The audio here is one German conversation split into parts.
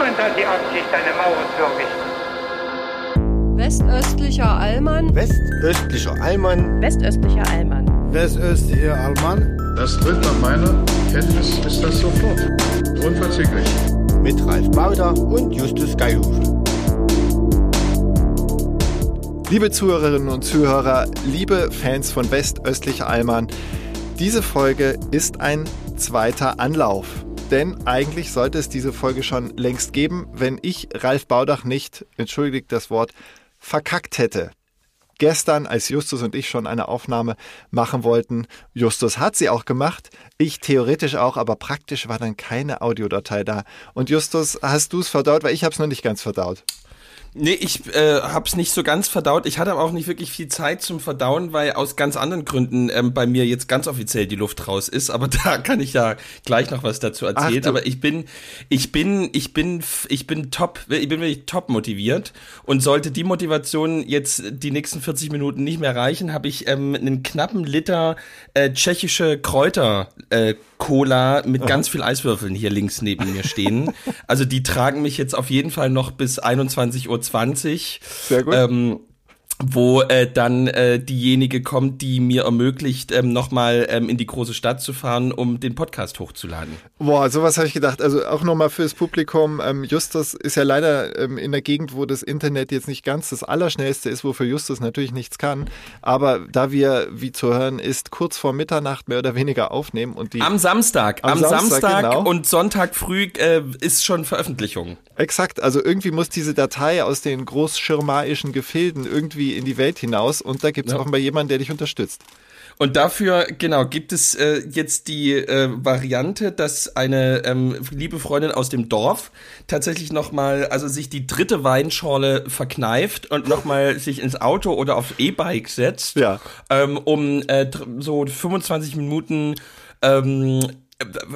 Niemand hat die Absicht, eine Mauer zu errichten. Westöstlicher Allmann. Westöstlicher Allmann. Westöstlicher Allmann. Westöstlicher Allmann. Das tritt nach meiner Kenntnis ist das sofort. Unverzüglich. Mit Ralf Bauder und Justus Geilhufe. Liebe Zuhörerinnen und Zuhörer, liebe Fans von Westöstlicher Allmann, diese Folge ist ein zweiter Anlauf. Denn eigentlich sollte es diese Folge schon längst geben, wenn ich Ralf Baudach nicht, entschuldigt das Wort, verkackt hätte. Gestern, als Justus und ich schon eine Aufnahme machen wollten, Justus hat sie auch gemacht, ich theoretisch auch, aber praktisch war dann keine Audiodatei da. Und Justus, hast du es verdaut? Weil ich habe es noch nicht ganz verdaut. Nee, ich äh, hab's nicht so ganz verdaut. Ich hatte aber auch nicht wirklich viel Zeit zum Verdauen, weil aus ganz anderen Gründen ähm, bei mir jetzt ganz offiziell die Luft raus ist. Aber da kann ich ja gleich noch was dazu erzählen. Ach, aber ich bin, ich bin, ich bin, ich bin top, ich bin wirklich top motiviert. Und sollte die Motivation jetzt die nächsten 40 Minuten nicht mehr reichen, habe ich ähm, einen knappen Liter äh, tschechische Kräuter äh, Cola mit ganz viel Eiswürfeln hier links neben mir stehen. Also die tragen mich jetzt auf jeden Fall noch bis 21.20 Uhr. Sehr gut. Ähm, wo äh, dann äh, diejenige kommt, die mir ermöglicht, ähm, nochmal ähm, in die große Stadt zu fahren, um den Podcast hochzuladen. Boah, sowas habe ich gedacht. Also auch nochmal fürs Publikum. Ähm, Justus ist ja leider ähm, in der Gegend, wo das Internet jetzt nicht ganz das Allerschnellste ist, wofür Justus natürlich nichts kann. Aber da wir, wie zu hören ist, kurz vor Mitternacht mehr oder weniger aufnehmen und die... Am Samstag. Am, am Samstag, Samstag genau. und Sonntag früh äh, ist schon Veröffentlichung. Exakt. Also irgendwie muss diese Datei aus den großschirmaischen Gefilden irgendwie in die Welt hinaus und da gibt es ja. offenbar jemanden, der dich unterstützt. Und dafür, genau, gibt es äh, jetzt die äh, Variante, dass eine ähm, liebe Freundin aus dem Dorf tatsächlich nochmal, also sich die dritte Weinschorle verkneift und nochmal sich ins Auto oder aufs E-Bike setzt, ja. ähm, um äh, so 25 Minuten ähm,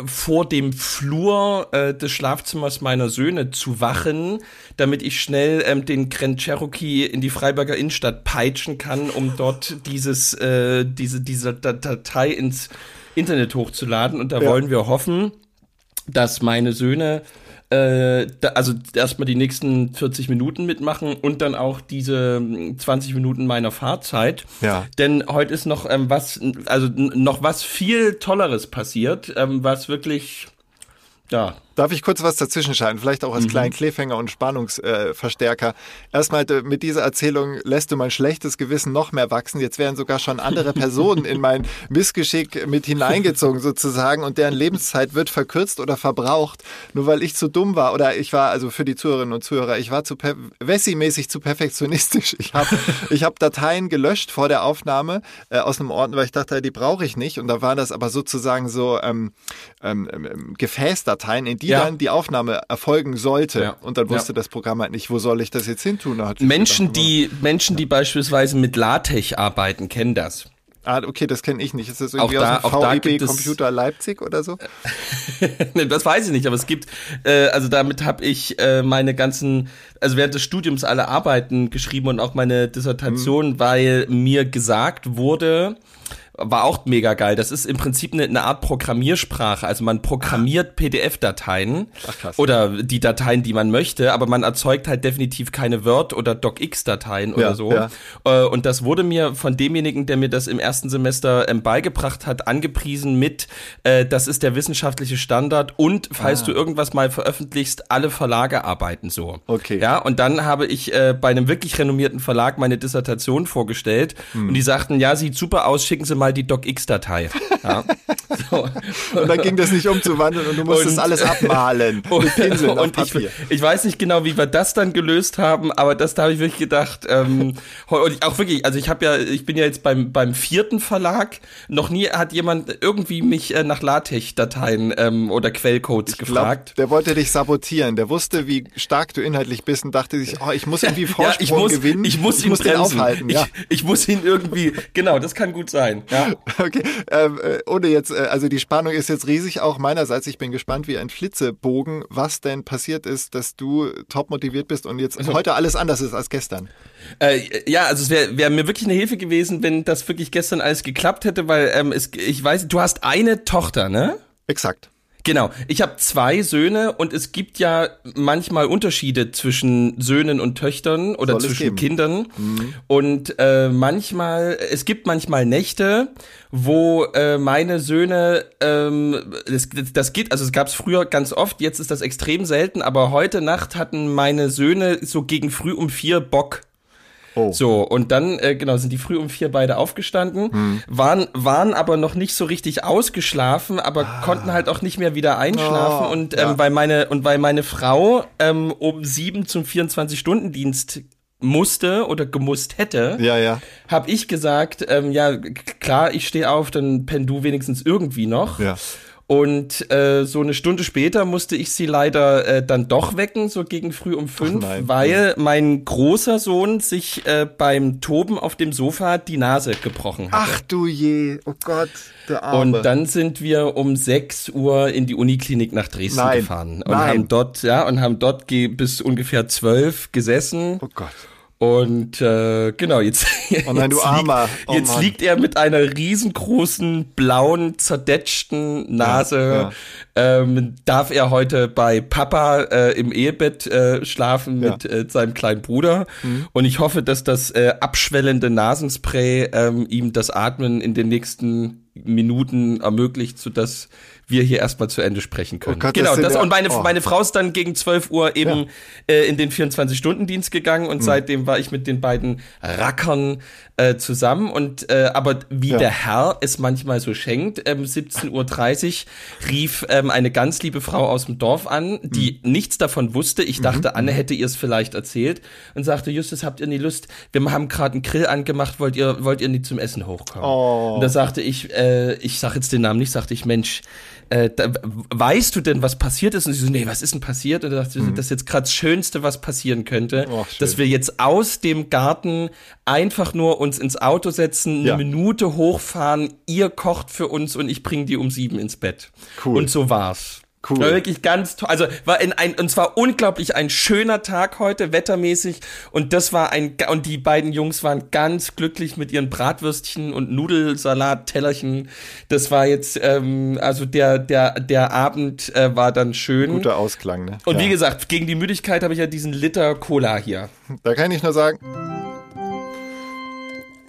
vor dem Flur äh, des Schlafzimmers meiner Söhne zu wachen, damit ich schnell ähm, den Grand Cherokee in die Freiburger Innenstadt peitschen kann, um dort dieses äh, diese diese Datei ins Internet hochzuladen. Und da ja. wollen wir hoffen, dass meine Söhne äh, da, also erstmal die nächsten 40 Minuten mitmachen und dann auch diese 20 hm, Minuten meiner Fahrzeit. Ja. Denn heute ist noch ähm, was, also noch was viel Tolleres passiert, ähm, was wirklich ja, Darf ich kurz was dazwischen schalten? Vielleicht auch als mhm. kleinen Cliffhanger und Spannungsverstärker. Äh, Erstmal mit dieser Erzählung lässt du mein schlechtes Gewissen noch mehr wachsen. Jetzt werden sogar schon andere Personen in mein Missgeschick mit hineingezogen sozusagen und deren Lebenszeit wird verkürzt oder verbraucht, nur weil ich zu dumm war oder ich war, also für die Zuhörerinnen und Zuhörer, ich war zu Wessi-mäßig zu perfektionistisch. Ich habe ich hab Dateien gelöscht vor der Aufnahme äh, aus einem Ort, weil ich dachte, die brauche ich nicht. Und da waren das aber sozusagen so ähm, ähm, ähm Gefäßdateien, in die ja. dann die Aufnahme erfolgen sollte. Ja. Und dann wusste ja. das Programm halt nicht, wo soll ich das jetzt hin tun. Menschen, gedacht, die, Menschen, die beispielsweise mit LaTeX arbeiten, kennen das. Ah, okay, das kenne ich nicht. Ist das irgendwie auch da, aus dem VIB Computer Leipzig oder so? das weiß ich nicht, aber es gibt, äh, also damit habe ich äh, meine ganzen, also während des Studiums alle Arbeiten geschrieben und auch meine Dissertation, mhm. weil mir gesagt wurde, war auch mega geil. Das ist im Prinzip eine, eine Art Programmiersprache. Also man programmiert PDF-Dateien oder die Dateien, die man möchte, aber man erzeugt halt definitiv keine Word- oder DocX-Dateien ja, oder so. Ja. Äh, und das wurde mir von demjenigen, der mir das im ersten Semester ähm, beigebracht hat, angepriesen mit, äh, das ist der wissenschaftliche Standard und falls ah. du irgendwas mal veröffentlichst, alle Verlage arbeiten so. Okay. Ja, und dann habe ich äh, bei einem wirklich renommierten Verlag meine Dissertation vorgestellt hm. und die sagten, ja, sieht super aus, schicken Sie mal mal die docx-Datei. Ja. So. Und dann ging das nicht umzuwandeln und du musstest und, alles abmalen und, mit Pinseln und Papier. Ich, ich, weiß nicht genau, wie wir das dann gelöst haben, aber das da habe ich wirklich gedacht, ähm, und auch wirklich, also ich habe ja, ich bin ja jetzt beim beim vierten Verlag, noch nie hat jemand irgendwie mich äh, nach LaTeX-Dateien ähm, oder Quellcodes ich gefragt. Glaub, der wollte dich sabotieren, der wusste, wie stark du inhaltlich bist und dachte sich, oh, ich muss irgendwie Vorsprung ja, ich muss, gewinnen, ich muss, ich ihn muss den aufhalten. Ja. Ich, ich muss ihn irgendwie, genau, das kann gut sein. Ja. Okay, ähm, äh, ohne jetzt, äh, also die Spannung ist jetzt riesig auch meinerseits. Ich bin gespannt wie ein Flitzebogen, was denn passiert ist, dass du top motiviert bist und jetzt also, heute alles anders ist als gestern. Äh, ja, also es wäre wär mir wirklich eine Hilfe gewesen, wenn das wirklich gestern alles geklappt hätte, weil ähm, es, ich weiß, du hast eine Tochter, ne? Exakt. Genau, ich habe zwei Söhne und es gibt ja manchmal Unterschiede zwischen Söhnen und Töchtern oder Soll zwischen. Kindern. Und äh, manchmal, es gibt manchmal Nächte, wo äh, meine Söhne, ähm, das, das geht, also es gab es früher ganz oft, jetzt ist das extrem selten, aber heute Nacht hatten meine Söhne so gegen früh um vier Bock Oh. so, und dann, äh, genau, sind die früh um vier beide aufgestanden, Hm. waren, waren aber noch nicht so richtig ausgeschlafen, aber konnten halt auch nicht mehr wieder einschlafen. Ah. Oh, und ähm, ja. weil meine, und weil meine Frau ähm, um sieben zum 24-Stunden-Dienst musste oder gemusst hätte, Ja, ja. habe ich gesagt, ähm, ja, klar, ich stehe auf, dann penn du wenigstens irgendwie noch. Ja. Und äh, so eine Stunde später musste ich sie leider äh, dann doch wecken, so gegen früh um fünf, nein. weil mein großer Sohn sich äh, beim Toben auf dem Sofa die Nase gebrochen hat. Ach du je, oh Gott, der Arme. Und dann sind wir um 6 Uhr in die Uniklinik nach Dresden Nein. gefahren und Nein. haben dort, ja, und haben dort ge bis ungefähr zwölf gesessen. oh Gott. Und äh, genau, jetzt, Oh nein, jetzt, liegt, Oh jetzt liegt er mit einer riesengroßen, blauen, zerdetschten Nase. Ähm, darf er heute bei Papa äh, im Ehebett äh, schlafen Ja. mit äh, seinem kleinen Bruder. Mhm. Und ich hoffe, dass das äh, abschwellende Nasenspray ähm, ihm das Atmen in den nächsten Minuten ermöglicht, sodass wir hier erstmal zu Ende sprechen können. Oh Gott, das genau, das, ja- und meine, oh. meine Frau ist dann gegen 12 Uhr eben äh, in den 24-Stunden-Dienst gegangen und seitdem war ich mit den beiden Rackern äh, zusammen. Und äh, aber wie Ja. der Herr es manchmal so schenkt, ähm, 17.30 Uhr rief ähm, eine ganz liebe Frau aus dem Dorf an, die Hm. nichts davon wusste. Ich dachte, Mhm. Anne hätte ihr es vielleicht erzählt und sagte, Justus, habt ihr nie Lust? Wir haben gerade einen Grill angemacht, wollt ihr, wollt ihr nicht zum Essen hochkommen? Oh. Und da sagte ich, äh, ich sag jetzt den Namen nicht, sagte ich, Mensch, äh, da, weißt du denn, was passiert ist? Und sie so, nee, was ist denn passiert? Und da dachte ich, das ist jetzt gerade das Schönste, was passieren könnte, Mhm. Oh, dass wir jetzt aus dem Garten einfach nur uns ins Auto setzen, eine Ja. Minute hochfahren, ihr kocht für uns und ich bringe die um sieben ins Bett. Cool. Und so war's. Cool. War wirklich ganz toll. Also war in ein und zwar unglaublich ein schöner Tag heute wettermäßig und das war ein und die beiden Jungs waren ganz glücklich mit ihren Bratwürstchen und Nudelsalat Tellerchen. Das war jetzt ähm, also der der der Abend äh, war dann schön. Guter Ausklang, ne? und ja. wie gesagt, gegen die Müdigkeit habe ich ja diesen Liter Cola hier. Da kann ich nur sagen,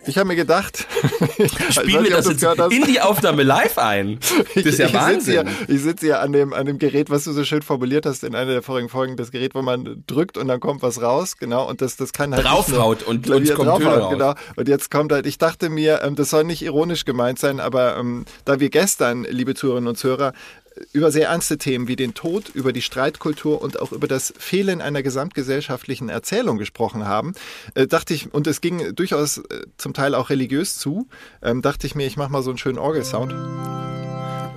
ich habe mir gedacht, Spielen wir das jetzt in die Aufnahme live ein. Das ist ja ich, ich sitze hier, Wahnsinn. ich sitze hier an dem, an dem Gerät, was du so schön formuliert hast in einer der vorigen Folgen, das Gerät, wo man drückt und dann kommt was raus, genau, und das, das kann halt Draufhaut und- Klavier und kommt draufhaut, raus. genau. Und jetzt kommt halt, ich dachte mir, ähm, das soll nicht ironisch gemeint sein, aber ähm, da wir gestern, liebe Zuhörerinnen und Zuhörer, über sehr ernste Themen wie den Tod, über die Streitkultur und auch über das Fehlen einer gesamtgesellschaftlichen Erzählung gesprochen haben, äh, dachte ich, und es ging durchaus äh, zum Teil auch religiös zu, ähm, dachte ich mir, ich mache mal so einen schönen Orgelsound.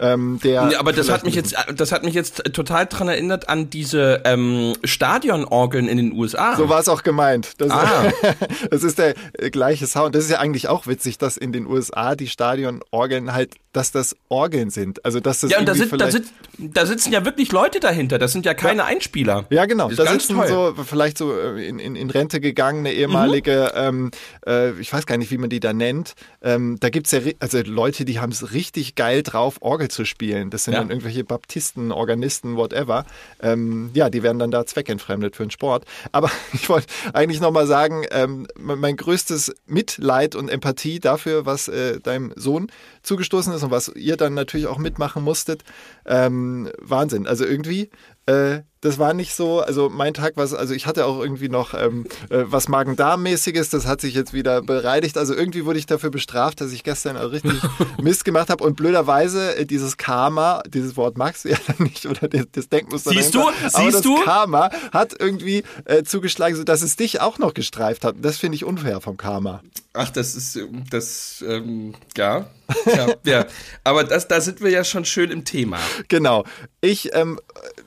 Ähm, der Ja, aber das hat mich jetzt, das hat mich jetzt total dran erinnert an diese ähm, Stadionorgeln in den USA. So war es auch gemeint. Das, Ah. das ist der äh, gleiche Sound. Das ist ja eigentlich auch witzig, dass in den USA die Stadionorgeln halt, dass das Orgeln sind. Also dass das ja, und da, sind, da, vielleicht- sit, da sitzen ja wirklich Leute dahinter. Das sind ja keine Einspieler. Ja, genau. Das Da sitzen toll. so vielleicht so äh, in, in, in Rente gegangene ehemalige, ähm, äh, ich weiß gar nicht, wie man die da nennt. Ähm, da gibt's ja also Leute, die haben es richtig geil drauf, Orgel zu spielen. Das sind Ja. dann irgendwelche Baptisten, Organisten, whatever. Ähm, ja, die werden dann da zweckentfremdet für den Sport. Aber ich wollte eigentlich nochmal sagen, ähm, mein mein größtes Mitleid und Empathie dafür, was äh, deinem Sohn zugestoßen ist und was ihr dann natürlich auch mitmachen musstet. Ähm, Wahnsinn. Also irgendwie, äh, das war nicht so, also mein Tag war, also ich hatte auch irgendwie noch ähm, äh, was Magen-Darm-mäßiges, das hat sich jetzt wieder bereinigt. Also irgendwie wurde ich dafür bestraft, dass ich gestern auch richtig Mist gemacht habe und blöderweise äh, dieses Karma, dieses Wort magst du ja dann nicht oder das, das Denkmuster Siehst dahinter, du? aber Siehst das du? Karma hat irgendwie äh, zugeschlagen, sodass es dich auch noch gestreift hat. Das finde ich unfair vom Karma. Ach, das ist, ähm, das, ähm, ja. ja, ja. Aber das, da sind wir ja schon schön im Thema. Genau. Ich, ähm, äh,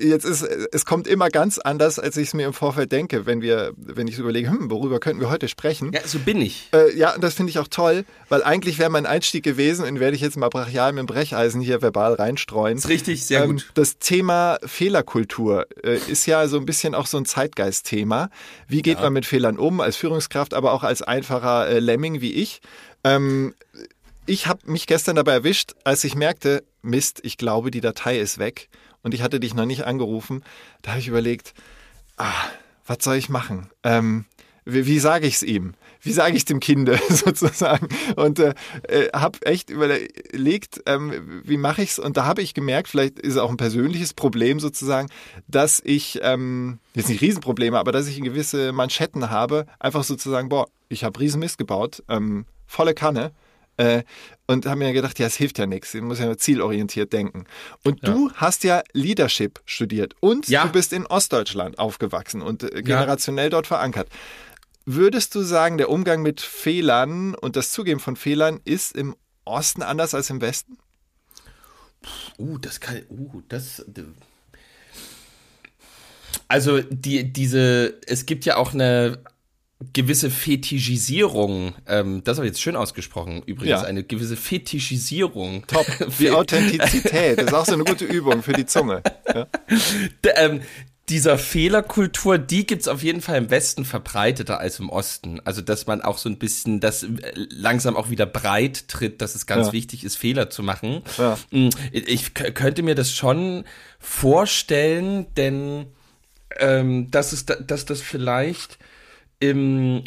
jetzt ist, es kommt immer ganz anders, als ich es mir im Vorfeld denke, wenn wir, wenn ich so überlege, hm, worüber könnten wir heute sprechen? Ja, so bin ich. Äh, ja, und das finde ich auch toll, weil eigentlich wäre mein Einstieg gewesen, und werde ich jetzt mal brachial mit dem Brecheisen hier verbal reinstreuen. Ist richtig, sehr Ähm, gut. Das Thema Fehlerkultur äh, ist ja so ein bisschen auch so ein Zeitgeistthema. Wie geht man mit Fehlern um, als Führungskraft, aber auch als einfacher äh, Lemming wie ich? Ähm, ich habe mich gestern dabei erwischt, als ich merkte, Mist, ich glaube, die Datei ist weg und ich hatte dich noch nicht angerufen. Da habe ich überlegt, ah, was soll ich machen? Ähm, wie, wie sage ich es ihm? Wie sage ich dem Kinde sozusagen? Und äh, äh, habe echt überlegt, ähm, wie mache ich es? Und da habe ich gemerkt, vielleicht ist es auch ein persönliches Problem sozusagen, dass ich, ähm, jetzt nicht Riesenprobleme, aber dass ich gewisse Manschetten habe, einfach sozusagen, boah, ich habe Riesenmist gebaut, ähm, volle Kanne. Äh, und habe mir gedacht, ja, es hilft ja nichts. Ich muss ja zielorientiert denken. Und ja. du hast ja Leadership studiert und ja. du bist in Ostdeutschland aufgewachsen und äh, generationell ja. dort verankert. Würdest du sagen, der Umgang mit Fehlern und das Zugeben von Fehlern ist im Osten anders als im Westen? Uh, das kann, uh, das. Also die, diese, es gibt ja auch eine gewisse Fetischisierung, ähm, das habe ich jetzt schön ausgesprochen, übrigens, ja. eine gewisse Fetischisierung. Top, wie Authentizität, das ist auch so eine gute Übung für die Zunge. Ja. ähm, dieser Fehlerkultur, die gibt's auf jeden Fall im Westen verbreiteter als im Osten. Also, dass man auch so ein bisschen das langsam auch wieder breit tritt, dass es ganz ja. wichtig ist, Fehler zu machen. Hm, ich könnte mir das schon vorstellen, denn ähm, dass, es, dass das vielleicht im,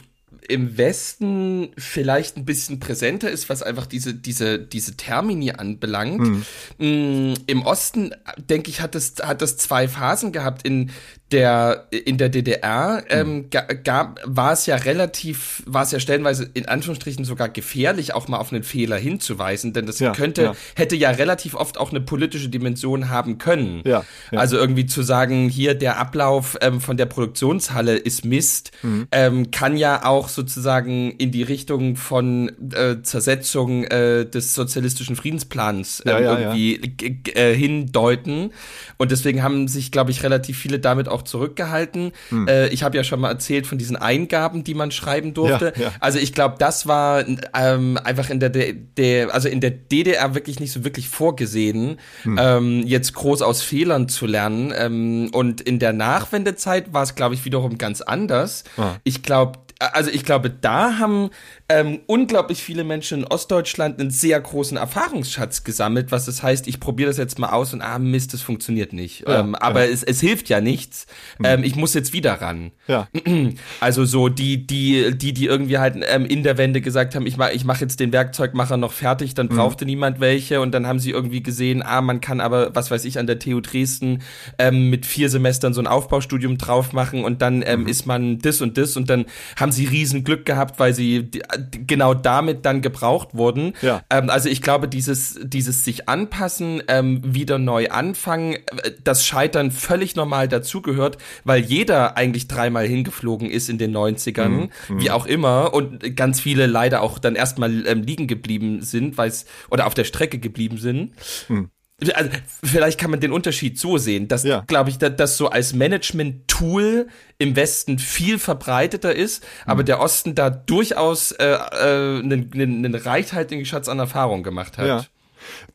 im Westen vielleicht ein bisschen präsenter ist, was einfach diese, diese, diese Termini anbelangt. Mhm. Im Osten, denke ich, hat das, hat das zwei Phasen gehabt. In der in der DDR ähm, gab war es ja relativ war es ja stellenweise in Anführungsstrichen sogar gefährlich auch mal auf einen Fehler hinzuweisen denn das ja, könnte ja. hätte ja relativ oft auch eine politische Dimension haben können ja, ja. also irgendwie zu sagen hier der Ablauf ähm, von der Produktionshalle ist Mist mhm. ähm, kann ja auch sozusagen in die Richtung von äh, Zersetzung äh, des sozialistischen Friedensplans ähm, irgendwie äh, hindeuten und deswegen haben sich glaube ich relativ viele damit auch zurückgehalten. Hm. Äh, ich habe ja schon mal erzählt von diesen Eingaben, die man schreiben durfte. Ja, ja. Also ich glaube, das war ähm, einfach in der, der, also in der DDR wirklich nicht so wirklich vorgesehen, hm. ähm, jetzt groß aus Fehlern zu lernen. Ähm, und in der Nachwendezeit war es, glaube ich, wiederum ganz anders. Ah. Ich glaube, also ich glaube, da haben ähm, unglaublich viele Menschen in Ostdeutschland einen sehr großen Erfahrungsschatz gesammelt, was das heißt, ich probiere das jetzt mal aus und ah Mist, das funktioniert nicht. Ja, ähm, aber ja. es, es hilft ja nichts. Mhm. Ähm, ich muss jetzt wieder ran. Ja. Also so die, die, die, die irgendwie halt ähm, in der Wende gesagt haben, ich mache ich mach jetzt den Werkzeugmacher noch fertig, dann mhm. brauchte niemand welche und dann haben sie irgendwie gesehen, ah, man kann aber, was weiß ich, an der TU Dresden ähm, mit vier Semestern so ein Aufbaustudium drauf machen und dann ähm, mhm. ist man das und das und dann haben sie riesen Glück gehabt, weil sie genau damit dann gebraucht wurden. Ja. Ähm, also ich glaube, dieses, dieses sich anpassen, ähm, wieder neu anfangen, äh, das Scheitern völlig normal dazugehört, weil jeder eigentlich dreimal hingeflogen ist in den 90ern, mhm. wie auch immer, und ganz viele leider auch dann erstmal ähm, liegen geblieben sind, weil es oder auf der Strecke geblieben sind. Mhm also vielleicht kann man den Unterschied so sehen, dass, ja. glaube ich, dass, das so als Management-Tool im Westen viel verbreiteter ist, mhm. aber der Osten da durchaus äh, äh, einen, einen reichhaltigen Schatz an Erfahrung gemacht hat. Ja.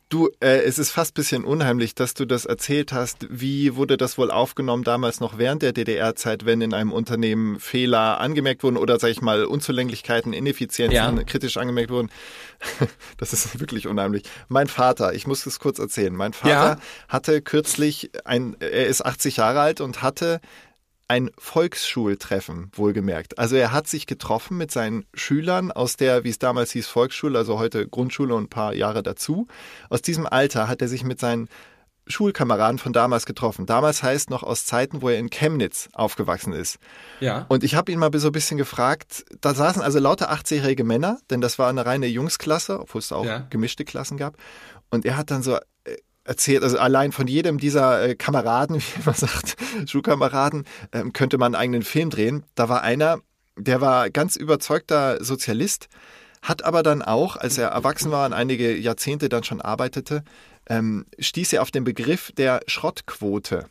Du, äh, es ist fast bisschen unheimlich, dass du das erzählt hast. Wie wurde das wohl aufgenommen damals noch während der DDR-Zeit, wenn in einem Unternehmen Fehler angemerkt wurden oder, sag ich mal, Unzulänglichkeiten, Ineffizienzen ja. kritisch angemerkt wurden? das ist wirklich unheimlich. Mein Vater, ich muss es kurz erzählen. Mein Vater ja. hatte kürzlich ein, er ist 80 Jahre alt und hatte ein Volksschultreffen, wohlgemerkt. Also er hat sich getroffen mit seinen Schülern aus der, wie es damals hieß, Volksschule, also heute Grundschule und ein paar Jahre dazu. Aus diesem Alter hat er sich mit seinen Schulkameraden von damals getroffen. Damals heißt noch aus Zeiten, wo er in Chemnitz aufgewachsen ist. Ja. Und ich habe ihn mal so ein bisschen gefragt, da saßen also lauter 80-jährige Männer, denn das war eine reine Jungsklasse, obwohl es auch ja. gemischte Klassen gab. Und er hat dann so erzählt, also allein von jedem dieser äh, Kameraden, wie man sagt, Schulkameraden, ähm, könnte man einen eigenen Film drehen. Da war einer, der war ganz überzeugter Sozialist, hat aber dann auch, als er erwachsen war und einige Jahrzehnte dann schon arbeitete, ähm, stieß er auf den Begriff der Schrottquote.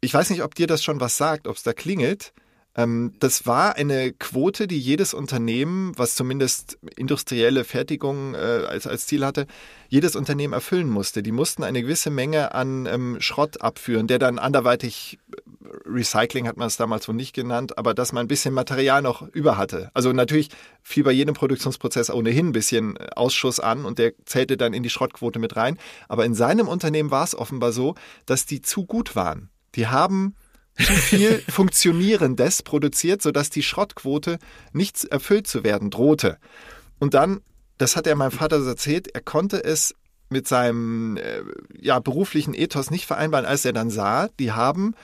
Ich weiß nicht, ob dir das schon was sagt, ob es da klingelt. Ähm, das war eine Quote, die jedes Unternehmen, was zumindest industrielle Fertigung äh, als, als Ziel hatte, jedes Unternehmen erfüllen musste. Die mussten eine gewisse Menge an ähm, Schrott abführen, der dann anderweitig Recycling hat man es damals wohl nicht genannt, aber dass man ein bisschen Material noch über hatte. Also natürlich fiel bei jedem Produktionsprozess ohnehin ein bisschen Ausschuss an und der zählte dann in die Schrottquote mit rein. Aber in seinem Unternehmen war es offenbar so, dass die zu gut waren. Die haben zu viel Funktionierendes produziert, sodass die Schrottquote nicht erfüllt zu werden drohte. Und dann, das hat er meinem Vater so erzählt, er konnte es mit seinem äh, ja, beruflichen Ethos nicht vereinbaren, als er dann sah, die haben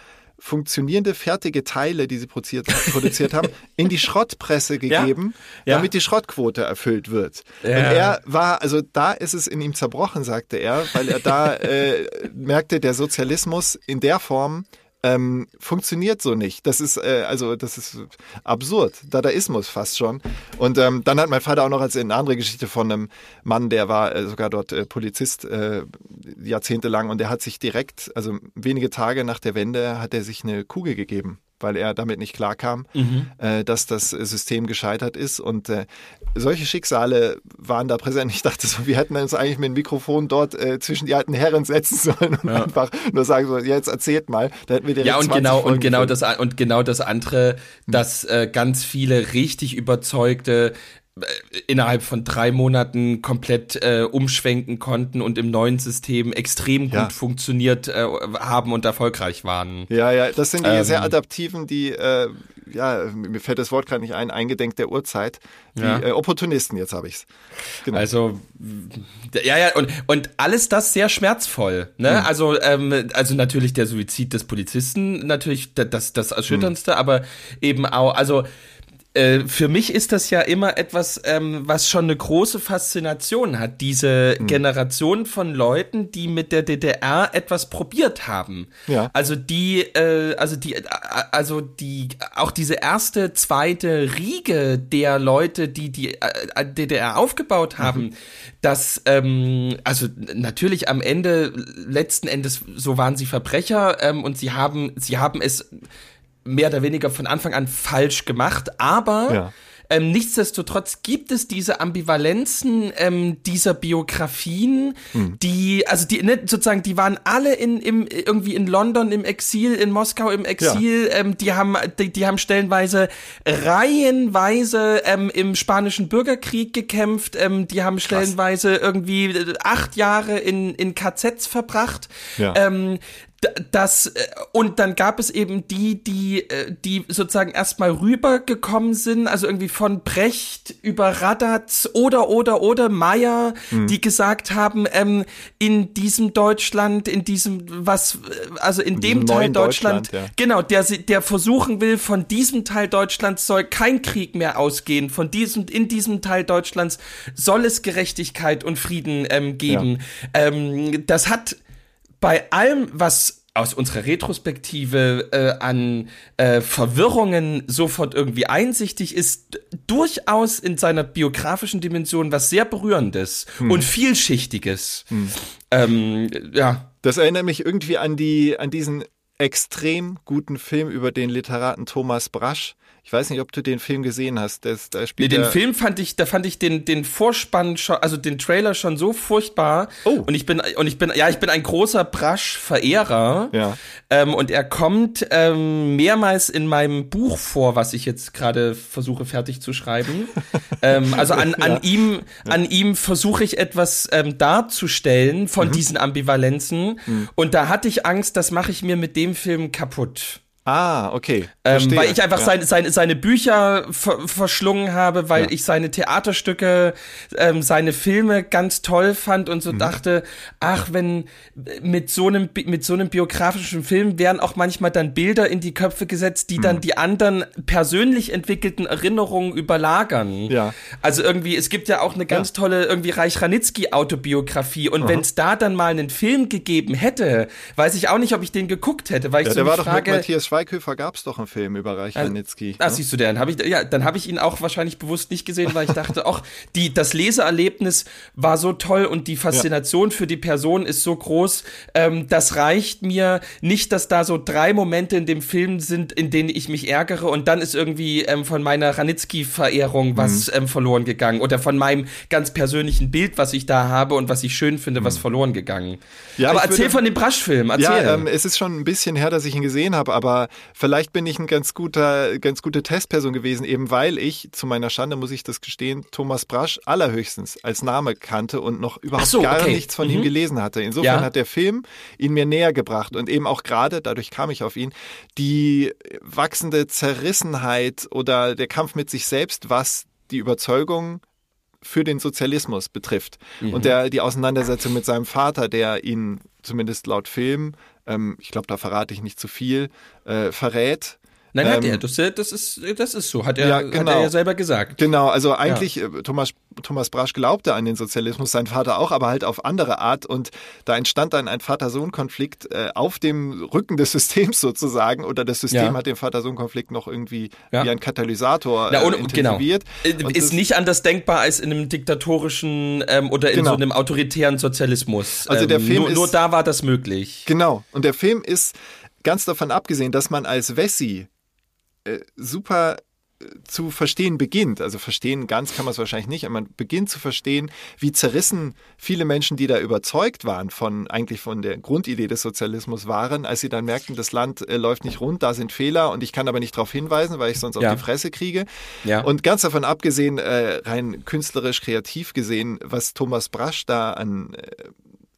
funktionierende, fertige Teile, die sie produziert, produziert haben, in die Schrottpresse gegeben, ja, ja. damit die Schrottquote erfüllt wird. Ja. Und er war, also da ist es in ihm zerbrochen, sagte er, weil er da äh, merkte, der Sozialismus in der Form ähm, funktioniert so nicht. Das ist äh, also das ist absurd, Dadaismus fast schon. Und ähm, dann hat mein Vater auch noch als eine andere Geschichte von einem Mann, der war äh, sogar dort äh, Polizist äh, jahrzehntelang und der hat sich direkt, also wenige Tage nach der Wende, hat er sich eine Kugel gegeben weil er damit nicht klarkam, mhm. äh, dass das System gescheitert ist. Und äh, solche Schicksale waren da präsent. Ich dachte so, wir hätten uns eigentlich mit dem Mikrofon dort äh, zwischen die alten Herren setzen sollen und ja. einfach nur sagen so, jetzt erzählt mal. Da hätten wir direkt ja und genau und genau das und genau das andere, dass äh, ganz viele richtig überzeugte innerhalb von drei Monaten komplett äh, umschwenken konnten und im neuen System extrem gut ja. funktioniert äh, haben und erfolgreich waren. Ja, ja, das sind die ähm, sehr adaptiven, die, äh, ja, mir fällt das Wort gerade nicht ein, eingedenk der Uhrzeit, die ja. äh, Opportunisten, jetzt habe ich's. Genau. Also, ja, ja, und, und alles das sehr schmerzvoll. Ne? Mhm. Also, ähm, also natürlich der Suizid des Polizisten, natürlich das, das Erschütterndste, mhm. aber eben auch, also äh, für mich ist das ja immer etwas, ähm, was schon eine große Faszination hat. Diese mhm. Generation von Leuten, die mit der DDR etwas probiert haben. Ja. Also die, äh, also die, äh, also die, auch diese erste, zweite Riege der Leute, die die äh, DDR aufgebaut haben, mhm. dass, ähm, also natürlich am Ende, letzten Endes, so waren sie Verbrecher ähm, und sie haben, sie haben es mehr oder weniger von Anfang an falsch gemacht, aber ja. ähm, nichtsdestotrotz gibt es diese Ambivalenzen ähm, dieser Biografien, hm. die, also die, ne, sozusagen, die waren alle in, im, irgendwie in London im Exil, in Moskau im Exil, ja. ähm, die haben, die, die haben stellenweise reihenweise ähm, im spanischen Bürgerkrieg gekämpft, ähm, die haben stellenweise Krass. irgendwie acht Jahre in, in KZs verbracht. Ja. Ähm, das äh, und dann gab es eben die, die, äh, die sozusagen erstmal rübergekommen sind, also irgendwie von Brecht über Radatz oder oder oder Meyer, mhm. die gesagt haben, ähm, in diesem Deutschland, in diesem was, äh, also in, in dem Teil Deutschland, Deutschland ja. genau, der der versuchen will, von diesem Teil Deutschlands soll kein Krieg mehr ausgehen, von diesem in diesem Teil Deutschlands soll es Gerechtigkeit und Frieden ähm, geben. Ja. Ähm, das hat bei allem, was aus unserer Retrospektive äh, an äh, Verwirrungen sofort irgendwie einsichtig ist, durchaus in seiner biografischen Dimension was sehr berührendes hm. und vielschichtiges. Hm. Ähm, ja. Das erinnert mich irgendwie an die an diesen extrem guten Film über den Literaten Thomas Brasch, ich weiß nicht, ob du den Film gesehen hast. Das, da spielt nee, den Film fand ich, da fand ich den, den Vorspann schon, also den Trailer schon so furchtbar. Oh. Und ich bin, und ich bin, ja, ich bin ein großer Brasch-Verehrer. Ja. Ähm, und er kommt ähm, mehrmals in meinem Buch vor, was ich jetzt gerade versuche fertig zu schreiben. ähm, also an, an ja. ihm, an ihm versuche ich etwas ähm, darzustellen von mhm. diesen Ambivalenzen. Mhm. Und da hatte ich Angst, das mache ich mir mit dem Film kaputt. Ah, okay. Ähm, weil ich einfach ja. seine, seine, seine Bücher ver verschlungen habe, weil ja. ich seine Theaterstücke, ähm, seine Filme ganz toll fand und so mhm. dachte, ach, wenn mit so einem mit so einem biografischen Film werden auch manchmal dann Bilder in die Köpfe gesetzt, die mhm. dann die anderen persönlich entwickelten Erinnerungen überlagern. Ja. Also irgendwie, es gibt ja auch eine ganz ja. tolle irgendwie Reich Ranitzky Autobiografie und wenn es da dann mal einen Film gegeben hätte, weiß ich auch nicht, ob ich den geguckt hätte, weil ich so der war frage, doch mit Matthias Schweighöfer gab es doch einen Film über Reich Ranitzky. Ah, ne? siehst du, dann habe ich, ja, dann habe ich ihn auch wahrscheinlich bewusst nicht gesehen, weil ich dachte, ach, die, das Leseerlebnis war so toll und die Faszination ja. für die Person ist so groß. Ähm, das reicht mir nicht, dass da so drei Momente in dem Film sind, in denen ich mich ärgere und dann ist irgendwie ähm, von meiner Ranitzky-Verehrung was mhm. ähm, verloren gegangen oder von meinem ganz persönlichen Bild, was ich da habe und was ich schön finde, mhm. was verloren gegangen. Ja, aber erzähl würde, von dem Brasch-Film, erzähl. Ja, ähm, es ist schon ein bisschen her, dass ich ihn gesehen habe, aber aber vielleicht bin ich ein ganz guter, ganz gute Testperson gewesen, eben weil ich, zu meiner Schande muss ich das gestehen, Thomas Brasch allerhöchstens als Name kannte und noch überhaupt so, gar okay. nichts von Mhm. ihm gelesen hatte. Insofern Ja. hat der Film ihn mir näher gebracht und eben auch gerade, dadurch kam ich auf ihn, die wachsende Zerrissenheit oder der Kampf mit sich selbst, was die Überzeugung für den Sozialismus betrifft. Mhm. Und der, die Auseinandersetzung mit seinem Vater, der ihn zumindest laut Film, ähm, ich glaube, da verrate ich nicht zu viel, äh, verrät. Nein, hat Ähm, er. Das, das, ist, das ist so. Hat er, Ja, hat genau. er ja selber gesagt. Genau, also eigentlich, äh, Thomas, Thomas Brasch glaubte an den Sozialismus, sein Vater auch, aber halt auf andere Art. Und da entstand dann ein Vater-Sohn-Konflikt äh, auf dem Rücken des Systems sozusagen. Oder das System Ja. hat den Vater-Sohn-Konflikt noch irgendwie Ja. wie ein Katalysator Na, äh, und, genau. intensiviert. Äh, Und Ist nicht anders denkbar als in einem diktatorischen ähm, oder in Genau. so einem autoritären Sozialismus. Also der ähm, Film nur, nur ist- da war das möglich. Genau. Und der Film ist ganz davon abgesehen, dass man als Wessi äh, super äh, zu verstehen beginnt. Also verstehen ganz kann man es wahrscheinlich nicht, aber man beginnt zu verstehen, wie zerrissen viele Menschen, die da überzeugt waren von eigentlich von der Grundidee des Sozialismus waren, als sie dann merkten, das Land äh, läuft nicht rund, da sind Fehler und ich kann aber nicht darauf hinweisen, weil ich sonst auf Ja. die Fresse kriege. Ja. Und ganz davon abgesehen, äh, rein künstlerisch kreativ gesehen, was Thomas Brasch da an, äh,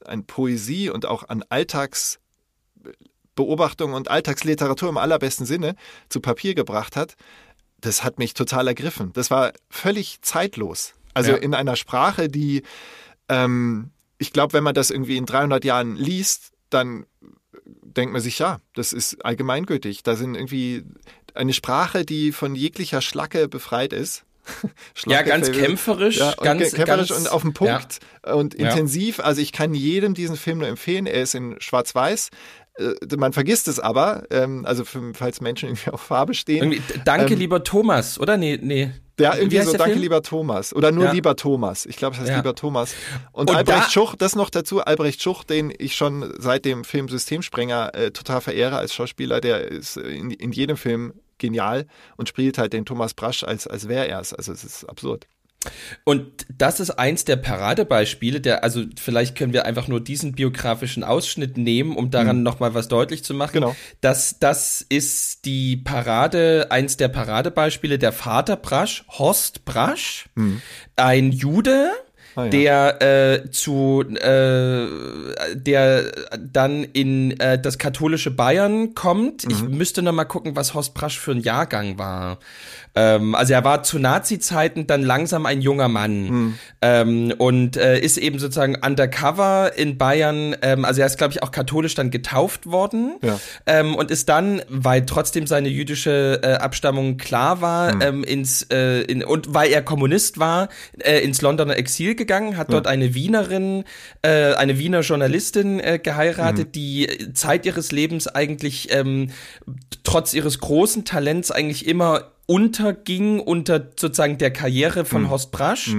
an Poesie und auch an Alltags Beobachtung und Alltagsliteratur im allerbesten Sinne zu Papier gebracht hat, das hat mich total ergriffen. Das war völlig zeitlos. Also Ja. in einer Sprache, die, ähm, ich glaube, wenn man das irgendwie in 300 Jahren liest, dann denkt man sich, ja, das ist allgemeingültig. Da sind irgendwie eine Sprache, die von jeglicher Schlacke befreit ist. Ja, ganz kämpferisch, ja, und ganz, kämpferisch ganz, und auf den Punkt und Ja. intensiv. Also ich kann jedem diesen Film nur empfehlen. Er ist in Schwarz-Weiß. Äh, Man vergisst es aber, ähm, also für, falls Menschen irgendwie auf Farbe stehen. Irgendwie, danke, Ähm, lieber Thomas, oder? Nee, nee. Ja, Wie irgendwie so, danke Film? lieber Thomas. Oder nur Ja. lieber Thomas. Ich glaube, es heißt Ja. lieber Thomas. Und, Und Albrecht da- Schuch, das noch dazu, Albrecht Schuch, den ich schon seit dem Film Systemsprenger äh, total verehre als Schauspieler, der ist in, in jedem Film genial und spielt halt den Thomas Brasch als, als wäre er es. Also es ist absurd. Und das ist eins der Paradebeispiele, der, also vielleicht können wir einfach nur diesen biografischen Ausschnitt nehmen, um daran nochmal was deutlich zu machen. Genau. Das, das ist die Parade, eins der Paradebeispiele der Vater Brasch, Horst Brasch, ein Jude, Ah, ja. der äh, zu äh, der dann in äh, das katholische Bayern kommt. Ich müsste noch mal gucken, was Horst Brasch für ein Jahrgang war. Ähm, also er war zu Nazi-Zeiten dann langsam ein junger Mann. Ähm, und äh, ist eben sozusagen undercover in Bayern. Ähm, also er ist, glaube ich, auch katholisch dann getauft worden. Ja. ähm, und ist dann, weil trotzdem seine jüdische äh, Abstammung klar war, ähm, ins äh, in, und weil er Kommunist war, äh, ins Londoner Exil gegangen, hat dort eine Wienerin, äh, eine Wiener Journalistin äh, geheiratet, die Zeit ihres Lebens eigentlich ähm, trotz ihres großen Talents eigentlich immer unterging unter sozusagen der Karriere von Horst Brasch.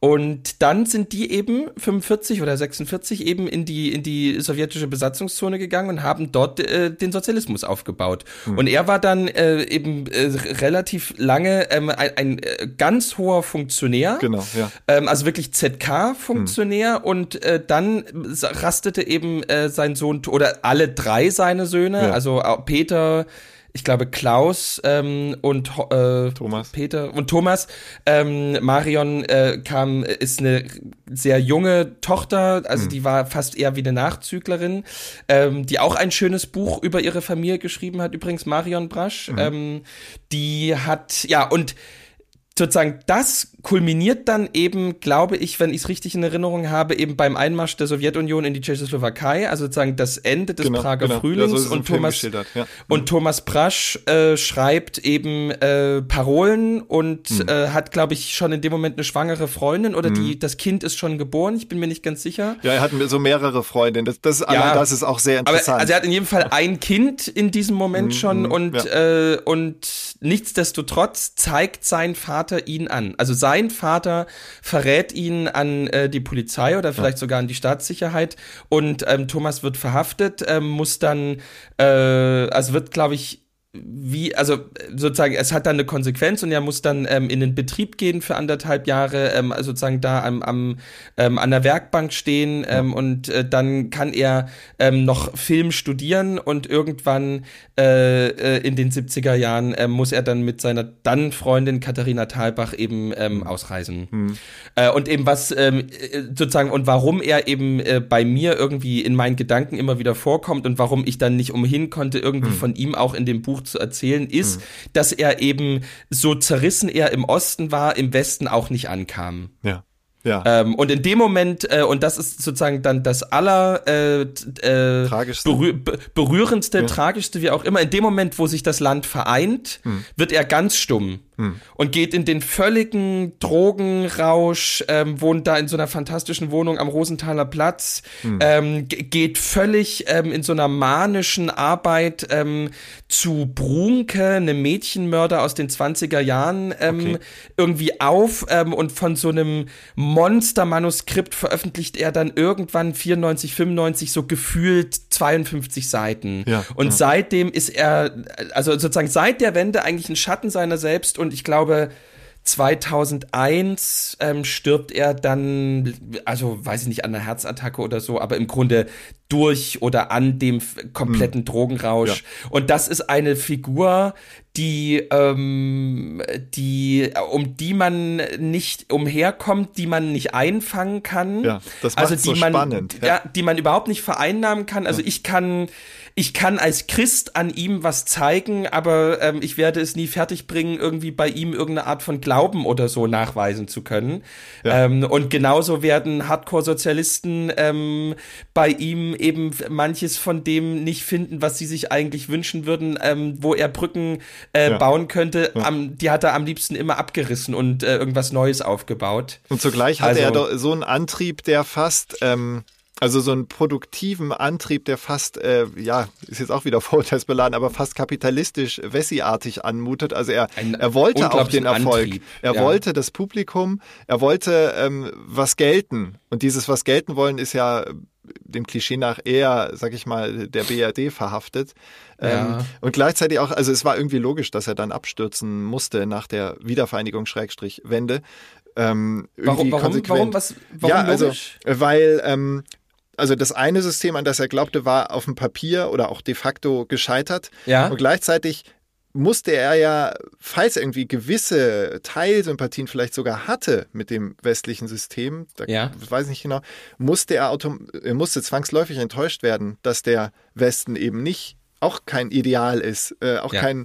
Und dann sind die eben 45 oder 46 eben in die in die sowjetische Besatzungszone gegangen und haben dort äh, den Sozialismus aufgebaut. Und er war dann äh, eben äh, relativ lange ähm, ein, ein äh, ganz hoher Funktionär. Genau, ja. Ähm, also wirklich ZK-Funktionär und äh, dann rastete eben äh, sein Sohn oder alle drei seine Söhne, Ja. also auch Peter, ich glaube Klaus ähm, und äh, Thomas. Peter und Thomas. Ähm, Marion äh, kam, ist eine sehr junge Tochter, also Mhm. die war fast eher wie eine Nachzüglerin, ähm, die auch ein schönes Buch über ihre Familie geschrieben hat, übrigens Marion Brasch. Mhm. Ähm, die hat, ja, und sozusagen das kulminiert dann eben, glaube ich, wenn ich es richtig in Erinnerung habe, eben beim Einmarsch der Sowjetunion in die Tschechoslowakei, also sozusagen das Ende des Genau, Prager genau. Frühlings Ja, so und Thomas ja. und Thomas Brasch äh, schreibt eben äh, Parolen und Hm. äh, hat, glaube ich, schon in dem Moment eine schwangere Freundin oder die das Kind ist schon geboren. Ich bin mir nicht ganz sicher. Ja, er hat so mehrere Freundinnen. Das, das, allein das ist auch sehr Aber interessant. also er hat in jedem Fall ein Kind in diesem Moment schon und äh, und nichtsdestotrotz zeigt sein Vater ihn an. Also sein Vater verrät ihn an äh, die Polizei oder vielleicht sogar an die Staatssicherheit und ähm, Thomas wird verhaftet, ähm, muss dann äh, also wird glaube ich wie, also sozusagen, es hat dann eine Konsequenz und er muss dann ähm, in den Betrieb gehen für anderthalb Jahre, ähm, also sozusagen da am, am ähm, an der Werkbank stehen ähm, und äh, dann kann er ähm, noch Film studieren und irgendwann äh, äh, in den 70er Jahren äh, muss er dann mit seiner dann Freundin Katharina Thalbach eben ähm, ausreisen. Mhm. Und eben was ähm, äh, sozusagen und warum er eben äh, bei mir irgendwie in meinen Gedanken immer wieder vorkommt und warum ich dann nicht umhin konnte, irgendwie Mhm. von ihm auch in dem Buch zu erzählen, ist, dass er eben so zerrissen er im Osten war, im Westen auch nicht ankam. Ja. Ja. Ähm, und in dem Moment, äh, und das ist sozusagen dann das aller äh, äh, berühr be berührendste, tragischste, wie auch immer, in dem Moment, wo sich das Land vereint, Hm. wird er ganz stumm und geht in den völligen Drogenrausch, ähm, wohnt da in so einer fantastischen Wohnung am Rosenthaler Platz, Hm. ähm, ge- geht völlig ähm, in so einer manischen Arbeit ähm, zu Brunke, einem Mädchenmörder aus den 20er Jahren, ähm, Okay. irgendwie auf ähm, und von so einem Monstermanuskript veröffentlicht er dann irgendwann 94, 95 so gefühlt 52 Seiten. Ja, und ja. seitdem ist er, also sozusagen seit der Wende eigentlich ein Schatten seiner selbst und ich glaube, 2001 ähm, stirbt er dann, also weiß ich nicht, an einer Herzattacke oder so, aber im Grunde durch oder an dem kompletten Drogenrausch. Hm. Ja. Und das ist eine Figur, die, ähm, die, um die man nicht umherkommt, die man nicht einfangen kann. Ja, das also macht's die so man, spannend, Ja. ja. die man überhaupt nicht vereinnahmen kann. Also ich kann, ich kann als Christ an ihm was zeigen, aber ähm, ich werde es nie fertigbringen, irgendwie bei ihm irgendeine Art von Glauben oder so nachweisen zu können. Ja. Ähm, und genauso werden Hardcore-Sozialisten ähm, bei ihm eben manches von dem nicht finden, was sie sich eigentlich wünschen würden, ähm, wo er Brücken äh, Ja. bauen könnte. Am, die hat er am liebsten immer abgerissen und äh, irgendwas Neues aufgebaut. Und zugleich hatte Also- er doch so einen Antrieb, der fast, ähm, also so einen produktiven Antrieb, der fast, äh, ja, ist jetzt auch wieder vorurteilsbeladen, aber fast kapitalistisch Wessi-artig anmutet. Also er, Ein er wollte auch den Erfolg. Antrieb, Er ja. wollte das Publikum, er wollte ähm, was gelten. Und dieses was gelten wollen ist ja dem Klischee nach eher, sag ich mal, der BRD verhaftet. Ja. Ähm, und gleichzeitig auch, also es war irgendwie logisch, dass er dann abstürzen musste nach der Wiedervereinigung Schrägstrich Wende. Ähm, Warum, irgendwie warum, konsequent. warum, was, warum ja, also, logisch? weil, ähm, also das eine System, an das er glaubte, war auf dem Papier oder auch de facto gescheitert. Ja. Und gleichzeitig musste er ja, falls er irgendwie gewisse Teilsympathien vielleicht sogar hatte mit dem westlichen System, da Ja. weiß ich nicht genau, musste er, autom er musste zwangsläufig enttäuscht werden, dass der Westen eben nicht auch kein Ideal ist, äh, auch Ja. kein,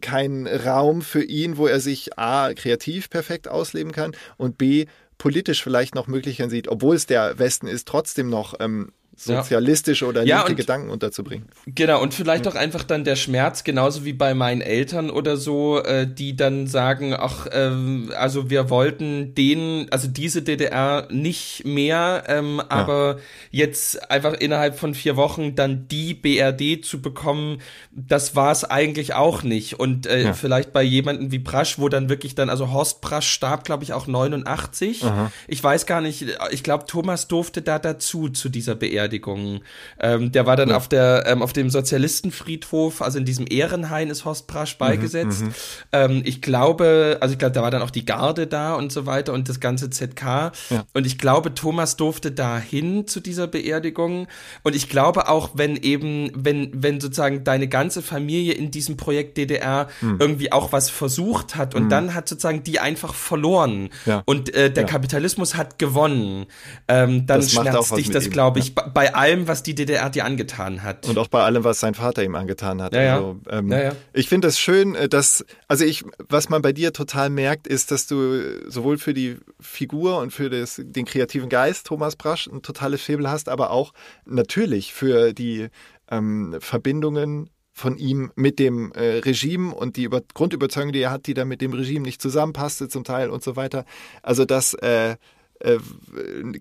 kein Raum für ihn, wo er sich A, kreativ perfekt ausleben kann und B, politisch vielleicht noch Möglichkeiten sieht, obwohl es der Westen ist, trotzdem noch ähm, Ja. sozialistische oder Ja, linke und- Gedanken unterzubringen. Genau, und vielleicht auch einfach dann der Schmerz, genauso wie bei meinen Eltern oder so, äh, die dann sagen, ach, ähm, also wir wollten den, also diese DDR nicht mehr, ähm, aber jetzt einfach innerhalb von vier Wochen dann die BRD zu bekommen, das war es eigentlich auch nicht. Und äh, Ja. vielleicht bei jemanden wie Brasch, wo dann wirklich dann, also Horst Brasch starb, glaube ich, auch 89. Ich weiß gar nicht, ich glaube, Thomas durfte da dazu, zu dieser Beerdigung. Ähm, der war dann auf der, ähm, auf dem Sozialistenfriedhof, also in diesem Ehrenhain ist Horst Brasch beigesetzt. ähm, ich glaube, also ich glaube, da war dann auch die Garde da und so weiter und das ganze ZK. Ja. Und ich glaube, Thomas durfte dahin zu dieser Beerdigung. Und ich glaube auch, wenn eben, wenn, wenn sozusagen deine ganze Familie in diesem Projekt DDR Hm. irgendwie auch was versucht hat und dann hat sozusagen die einfach verloren Ja. und äh, der Ja. Kapitalismus hat gewonnen, ähm, dann schmerzt dich das, glaube ja. ich, bei- allem, was die DDR dir angetan hat. Und auch bei allem, was sein Vater ihm angetan hat. Ja, ja. Also, ähm, Ja. Ich finde es schön, äh, dass, also ich, was man bei dir total merkt, ist, dass du sowohl für die Figur und für das, den kreativen Geist Thomas Brasch ein totales Faible hast, aber auch natürlich für die ähm, Verbindungen von ihm mit dem äh, Regime und die Über Grundüberzeugung, die er hat, die dann mit dem Regime nicht zusammenpasste zum Teil und so weiter. Also das äh, äh,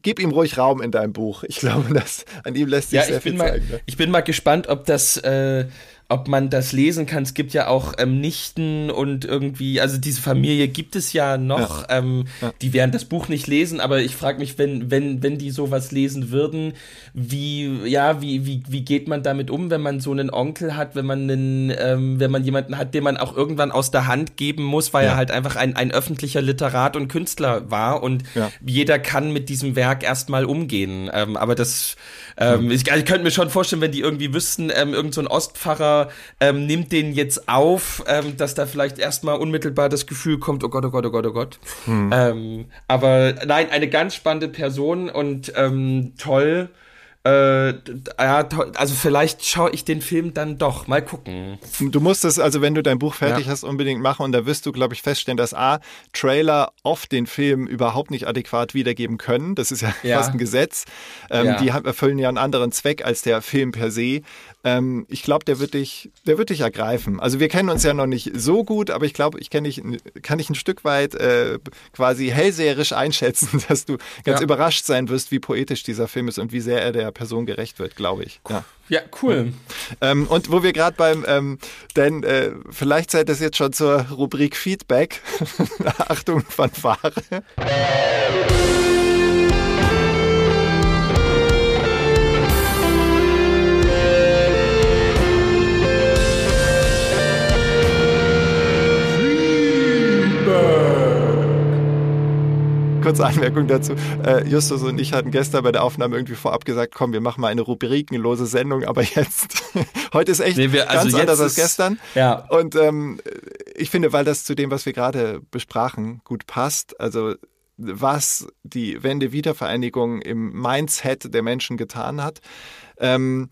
gib ihm ruhig Raum in deinem Buch. Ich glaube, dass an ihm lässt sich Ja, sehr ich bin viel mal, zeigen. Ne? ich bin mal gespannt, ob das, äh, ob man das lesen kann. Es gibt ja auch ähm, Nichten und irgendwie, also diese Familie gibt es ja noch. Ja. Ähm, ja. Die werden das Buch nicht lesen, aber ich frage mich, wenn, wenn, wenn die sowas lesen würden, wie, ja, wie, wie, wie geht man damit um, wenn man so einen Onkel hat, wenn man einen, ähm, wenn man jemanden hat, den man auch irgendwann aus der Hand geben muss, weil ja. er halt einfach ein, ein öffentlicher Literat und Künstler war und jeder kann mit diesem Werk erstmal umgehen. Ähm, aber das, ähm, ich, ich könnte mir schon vorstellen, wenn die irgendwie wüssten, ähm, irgend so ein Ostpfarrer ähm, nimmt den jetzt auf, ähm, dass da vielleicht erstmal unmittelbar das Gefühl kommt, oh Gott, oh Gott, oh Gott, oh Gott. Hm. Ähm, aber nein, eine ganz spannende Person und ähm, toll. Äh, ja, also vielleicht schaue ich den Film dann doch. Mal gucken. Du musst es, also wenn du dein Buch fertig ja. hast, unbedingt machen und da wirst du, glaube ich, feststellen, dass A, Trailer oft den Film überhaupt nicht adäquat wiedergeben können. Das ist ja, ja. fast ein Gesetz. Ähm, ja. Die erfüllen ja einen anderen Zweck als der Film per se. Ähm, ich glaube, der wird dich, der wird dich ergreifen. Also wir kennen uns ja noch nicht so gut, aber ich glaube, ich kenne dich, kann dich ein Stück weit äh, quasi hellseherisch einschätzen, dass du ganz ja. überrascht sein wirst, wie poetisch dieser Film ist und wie sehr er der Person gerecht wird, glaube ich. Ja. Ja, cool. Ähm, und wo wir gerade beim, ähm, denn äh, vielleicht seid das jetzt schon zur Rubrik Feedback. Achtung, Fanfare. Kurze Anmerkung dazu. Äh, Justus und ich hatten gestern bei der Aufnahme irgendwie vorab gesagt, komm, wir machen mal eine rubrikenlose Sendung, aber jetzt, heute ist echt nee, wir, also ganz anders als gestern. Ja. Und ähm, ich finde, weil das zu dem, was wir gerade besprachen, gut passt, also was die Wende-Wiedervereinigung im Mindset der Menschen getan hat. Ähm,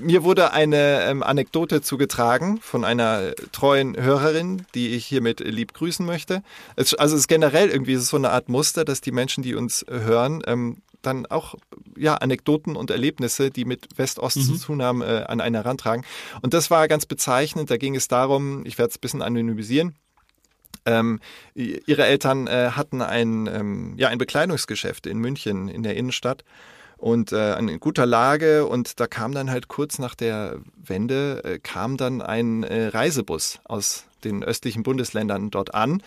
mir wurde eine ähm, Anekdote zugetragen von einer treuen Hörerin, die ich hiermit lieb grüßen möchte. Es, also es ist generell irgendwie so eine Art Muster, dass die Menschen, die uns hören, ähm, dann auch ja Anekdoten und Erlebnisse, die mit West-Ost mhm. zu tun haben, äh, an einen herantragen. Und das war ganz bezeichnend. Da ging es darum, ich werde es ein bisschen anonymisieren. Ähm, ihre Eltern äh, hatten ein, ähm, ja, ein Bekleidungsgeschäft in München in der Innenstadt und äh, in guter Lage und da kam dann halt kurz nach der Wende äh, kam dann ein äh, Reisebus aus den östlichen Bundesländern dort an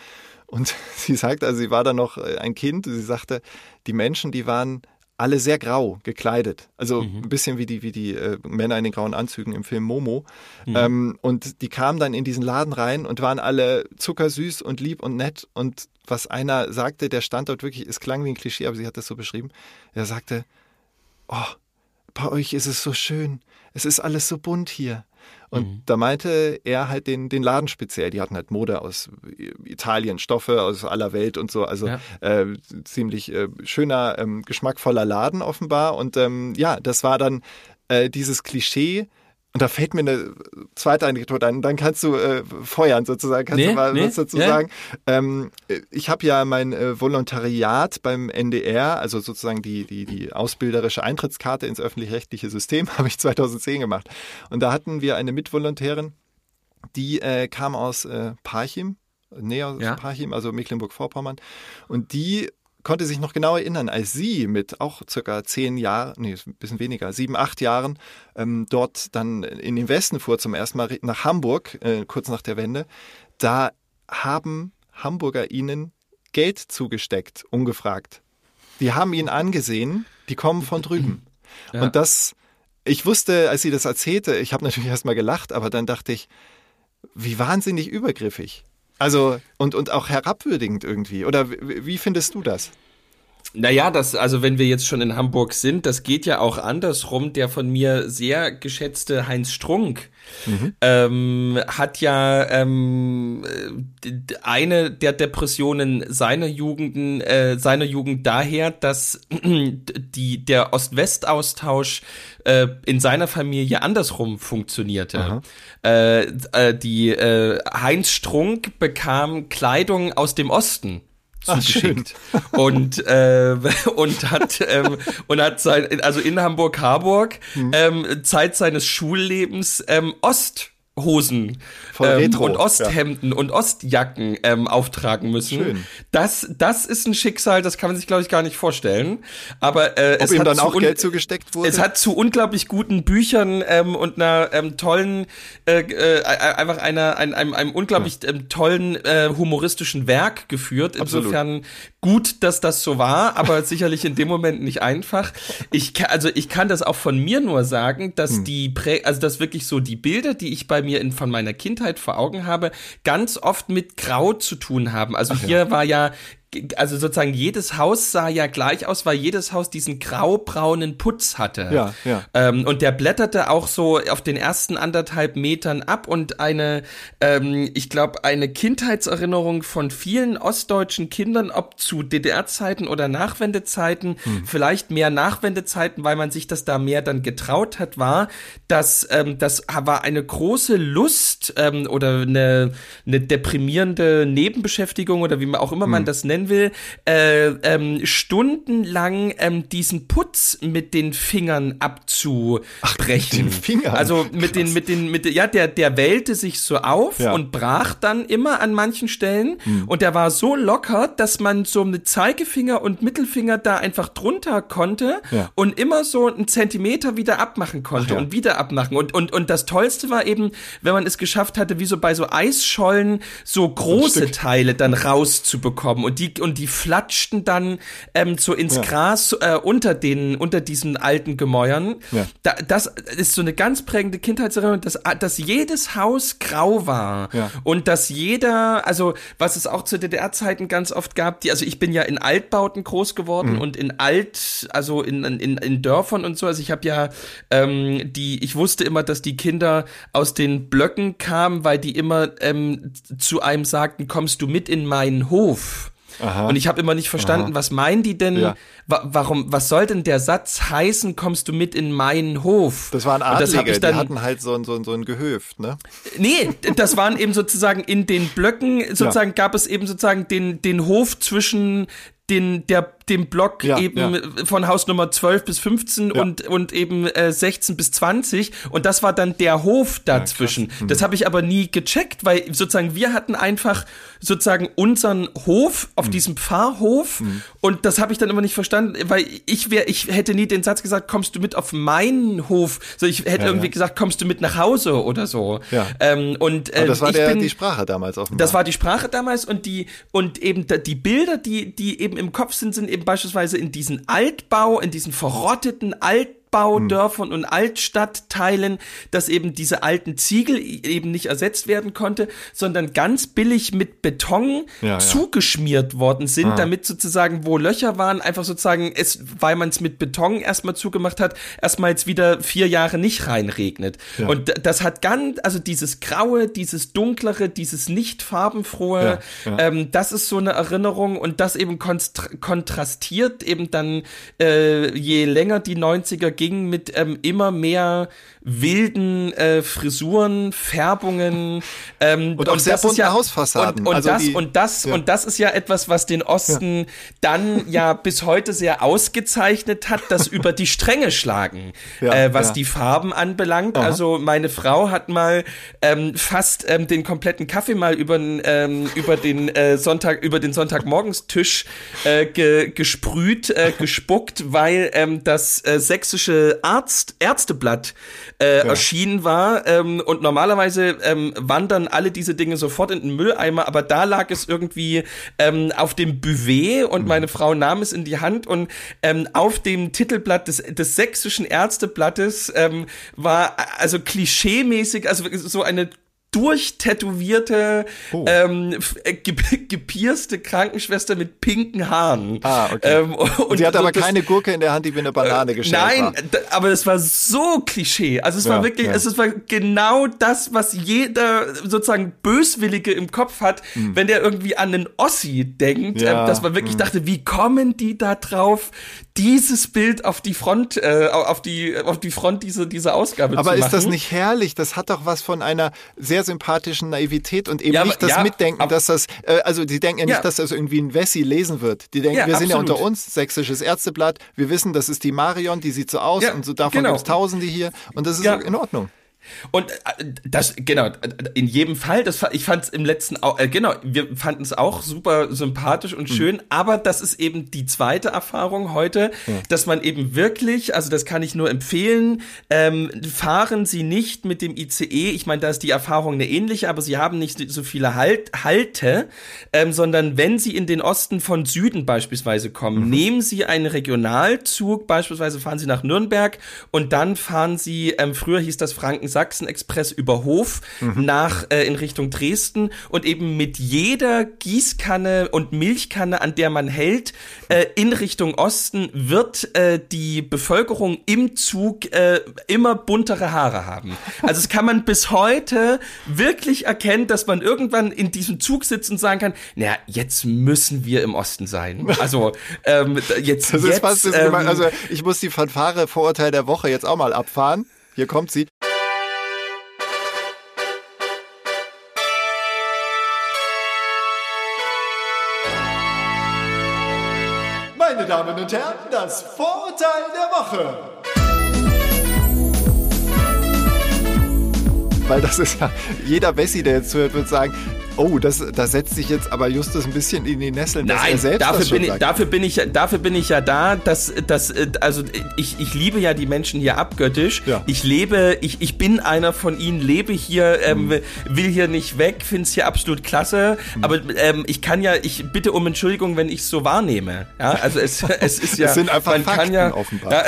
und sie sagte, also sie war da noch äh, ein Kind, sie sagte, die Menschen, die waren alle sehr grau gekleidet. Also mhm. ein bisschen wie die, wie die äh, Männer in den grauen Anzügen im Film Momo. Mhm. Ähm, und die kamen dann in diesen Laden rein und waren alle zuckersüß und lieb und nett. Und was einer sagte, der stand dort wirklich, es klang wie ein Klischee, aber sie hat das so beschrieben. Er sagte, oh, bei euch ist es so schön, es ist alles so bunt hier. Und mhm. da meinte er halt den, den Laden speziell. Die hatten halt Mode aus Italien, Stoffe aus aller Welt und so. Also ja. äh, ziemlich äh, schöner, ähm, geschmackvoller Laden offenbar. Und ähm, ja, das war dann äh, dieses Klischee, und da fällt mir eine zweite Anekdote ein. Dann kannst du äh, feuern sozusagen. Kannst nee, du mal nee, was dazu ja. sagen? Ähm, ich habe ja mein äh, Volontariat beim NDR, also sozusagen die, die, die ausbilderische Eintrittskarte ins öffentlich-rechtliche System, habe ich 2010 gemacht. Und da hatten wir eine Mitvolontärin, die äh, kam aus äh, Parchim, näher aus ja. Parchim, also Mecklenburg-Vorpommern. Und die konnte sich noch genau erinnern, als sie mit auch circa zehn Jahren, nee, ein bisschen weniger, sieben, acht Jahren ähm, dort dann in den Westen fuhr zum ersten Mal nach Hamburg, äh, kurz nach der Wende, da haben Hamburger ihnen Geld zugesteckt, ungefragt. Die haben ihn angesehen, die kommen von drüben. Ja. Und das, ich wusste, als sie das erzählte, ich habe natürlich erstmal gelacht, aber dann dachte ich, wie wahnsinnig übergriffig. Also, und, und auch herabwürdigend irgendwie. Oder wie, wie findest du das? Naja, das, also wenn wir jetzt schon in Hamburg sind, das geht ja auch andersrum. Der von mir sehr geschätzte Heinz Strunk mhm. ähm, hat ja ähm, eine der Depressionen seiner Jugend, äh, seiner Jugend daher, dass die, der Ost-West-Austausch äh, in seiner Familie andersrum funktionierte. Äh, äh, die äh, Heinz Strunk bekam Kleidung aus dem Osten zugeschickt Ach, und äh, und hat ähm, und hat sein also in Hamburg Harburg hm. ähm, Zeit seines Schullebens ähm, Ost Voll ähm, und Osthemden und Ostjacken ähm, auftragen müssen. Schön. Das, das ist ein Schicksal, das kann man sich, glaube ich, gar nicht vorstellen. Aber äh, Ob es ihm hat dann zu auch Geld zugesteckt wurde? es hat zu unglaublich guten Büchern ähm, und einer ähm, tollen, äh, äh, einfach einer, einem, einem, einem unglaublich ähm, tollen äh, humoristischen Werk geführt. Absolut. Gut, dass das so war, aber sicherlich in dem Moment nicht einfach. Ich kann, also ich kann das auch von mir nur sagen, dass Hm. die Prä also dass wirklich so die Bilder, die ich bei mir in, von meiner Kindheit vor Augen habe, ganz oft mit Grau zu tun haben. Also hier war ja also sozusagen jedes Haus sah ja gleich aus, weil jedes Haus diesen graubraunen Putz hatte. Ja, ja. Ähm, und der blätterte auch so auf den ersten anderthalb Metern ab und eine, ähm, ich glaube, eine Kindheitserinnerung von vielen ostdeutschen Kindern, ob zu DDR-Zeiten oder Nachwendezeiten, Hm. vielleicht mehr Nachwendezeiten, weil man sich das da mehr dann getraut hat, war, dass ähm, das war eine große Lust ähm, oder eine, eine deprimierende Nebenbeschäftigung oder wie man auch immer Hm. man das nennen will, äh, ähm, stundenlang ähm, diesen Putz mit den Fingern abzubrechen. mit den Fingern? Also mit den, mit den, mit, ja, der, der wellte sich so auf Ja. und brach dann immer an manchen Stellen Hm. und der war so locker, dass man so mit Zeigefinger und Mittelfinger da einfach drunter konnte Ja. und immer so einen Zentimeter wieder abmachen konnte Ach ja. und wieder abmachen. Und, und, und das Tollste war eben, wenn man es geschafft hatte, wie so bei so Eisschollen, so große. Teile dann rauszubekommen. Und die, und die flatschten dann ähm, so ins Ja. Gras äh, unter den, unter diesen alten Gemäuern. Ja. Da, das ist so eine ganz prägende Kindheitserinnerung, dass, dass jedes Haus grau war. Ja. Und dass jeder, also was es auch zu DDR-Zeiten ganz oft gab, die, also ich bin ja in Altbauten groß geworden Mhm. und in Alt, also in, in, in Dörfern und so. Also ich habe ja ähm, die, ich wusste immer, dass die Kinder aus den Blöcken kamen, weil die immer ähm, zu einem sagten, kommst du mit in meinen Hof? Aha. Und ich habe immer nicht verstanden, was meinen die denn? Ja. Wa warum, was soll denn der Satz heißen, kommst du mit in meinen Hof? das waren Und das hab Adlige, ich dann, die hatten halt so ein, so ein, so ein Gehöft, ne? Nee, das waren eben sozusagen in den Blöcken, sozusagen gab es eben sozusagen den, den Hof zwischen den, der, dem Block Ja, eben ja. von Hausnummer 12 bis 15 Ja. und, und eben äh, 16 bis 20 und das war dann der Hof dazwischen. Mhm. das habe ich aber nie gecheckt, weil sozusagen wir hatten einfach sozusagen unseren Hof Mhm. auf diesem Pfarrhof und das habe ich dann immer nicht verstanden, weil ich wäre, ich hätte nie den Satz gesagt, kommst du mit auf meinen Hof, so ich hätte irgendwie gesagt, kommst du mit nach Hause oder so. Ja. Ähm, und äh, das war ich der, bin, die Sprache damals offenbar. das war die Sprache damals und die und eben die Bilder, die die eben im Kopf sind, sind eben beispielsweise in diesen Altbau, in diesen verrotteten Altbaudörfern und Altstadtteilen, dass eben diese alten Ziegel eben nicht ersetzt werden konnte, sondern ganz billig mit Beton Ja, ja. zugeschmiert worden sind, damit sozusagen, wo Löcher waren, einfach sozusagen es, weil man es mit Beton erstmal zugemacht hat, erstmal jetzt wieder vier Jahre nicht reinregnet. Und d- das hat ganz, also dieses Graue, dieses Dunklere, dieses nicht farbenfrohe, Ja, ja. Ähm, das ist so eine Erinnerung und das eben kontrastiert eben dann, äh, je länger die 90er gingen, mit ähm, immer mehr wilden äh, Frisuren, Färbungen ähm, Und auch sehr das bunte Hausfassaden. Und, und Also das die- und das ja. und das ist ja etwas, was den Osten dann ja bis heute sehr ausgezeichnet hat, das über die Stränge schlagen, Ja, äh, was ja. die Farben anbelangt. Aha. Also meine Frau hat mal ähm, fast ähm, den kompletten Kaffee mal über, ähm, über den äh, Sonntag über den Sonntagmorgenstisch äh, ge, gesprüht, äh, gespuckt, weil ähm, das äh, sächsische Arzt Ärzteblatt äh, erschienen war ähm, und normalerweise ähm, wandern alle diese Dinge sofort in den Mülleimer, aber da lag es irgendwie ähm, auf dem Buffet und meine Frau nahm es in die Hand und ähm, auf dem Titelblatt des, des sächsischen Ärzteblattes ähm, war also klischeemäßig, also so eine durchtätowierte, Oh. ähm, äh, ge gepierste Krankenschwester mit pinken Haaren. Ah, okay. Ähm, und sie hat aber das- keine Gurke in der Hand, die wie eine Banane geschält Nein, aber es war so Klischee. Also es Ja, war wirklich, ja. es war genau das, was jeder sozusagen Böswillige im Kopf hat, wenn der irgendwie an einen Ossi denkt. Ja, ähm, dass man wirklich dachte, wie kommen die da drauf, dieses Bild auf die Front, äh, auf die, auf die Front diese, diese Ausgabe Aber zu ist machen. das nicht herrlich? Das hat doch was von einer sehr sympathischen Naivität und eben Ja, nicht das ja, Mitdenken, dass das, äh, also die denken ja nicht, dass das irgendwie ein Wessi lesen wird. Die denken, wir sind ja absolut. unter uns, sächsisches Ärzteblatt, wir wissen, das ist die Marion, die sieht so aus und so davon genau. gibt's Tausende hier und das ist in Ordnung. Und äh, das, genau, in jedem Fall, das, ich fand es im letzten, auch, äh, genau, wir fanden es auch super sympathisch und schön, mhm. aber das ist eben die zweite Erfahrung heute, ja. dass man eben wirklich, also das kann ich nur empfehlen, ähm, fahren Sie nicht mit dem ICE, ich meine, da ist die Erfahrung eine ähnliche, aber Sie haben nicht so viele halt, Halte, ähm, sondern wenn Sie in den Osten von Süden beispielsweise kommen, mhm. nehmen Sie einen Regionalzug, beispielsweise fahren Sie nach Nürnberg und dann fahren Sie, ähm, früher hieß das Franken-Sachsen-Express über Hof mhm. nach äh, in Richtung Dresden und eben mit jeder Gießkanne und Milchkanne, an der man hält, äh, in Richtung Osten wird äh, die Bevölkerung im Zug äh, immer buntere Haare haben. Also es kann man bis heute wirklich erkennen, dass man irgendwann in diesem Zug sitzt und sagen kann, naja, jetzt müssen wir im Osten sein. Also ähm, jetzt, das jetzt, ähm, also ich muss die Fanfare Vorurteil der Woche jetzt auch mal abfahren. Hier kommt sie. Damen und Herren, das Vorurteil der Woche. Weil das ist ja, jeder Wessi, der jetzt zuhört, wird sagen, oh, das, da setzt sich jetzt aber Justus ein bisschen in die Nesseln, Nein, dafür das bin ich, dafür bin ich dafür bin ich ja da, dass dass also ich, ich liebe ja die Menschen hier abgöttisch. Ja. Ich lebe, ich, ich bin einer von ihnen, lebe hier, ähm, mhm. will hier nicht weg, finde es hier absolut klasse, mhm. aber ähm, ich kann ja, ich bitte um Entschuldigung, wenn ich es so wahrnehme. Ja, also es, es ist ja es sind einfach man Fakten kann ja, offenbar. Ja.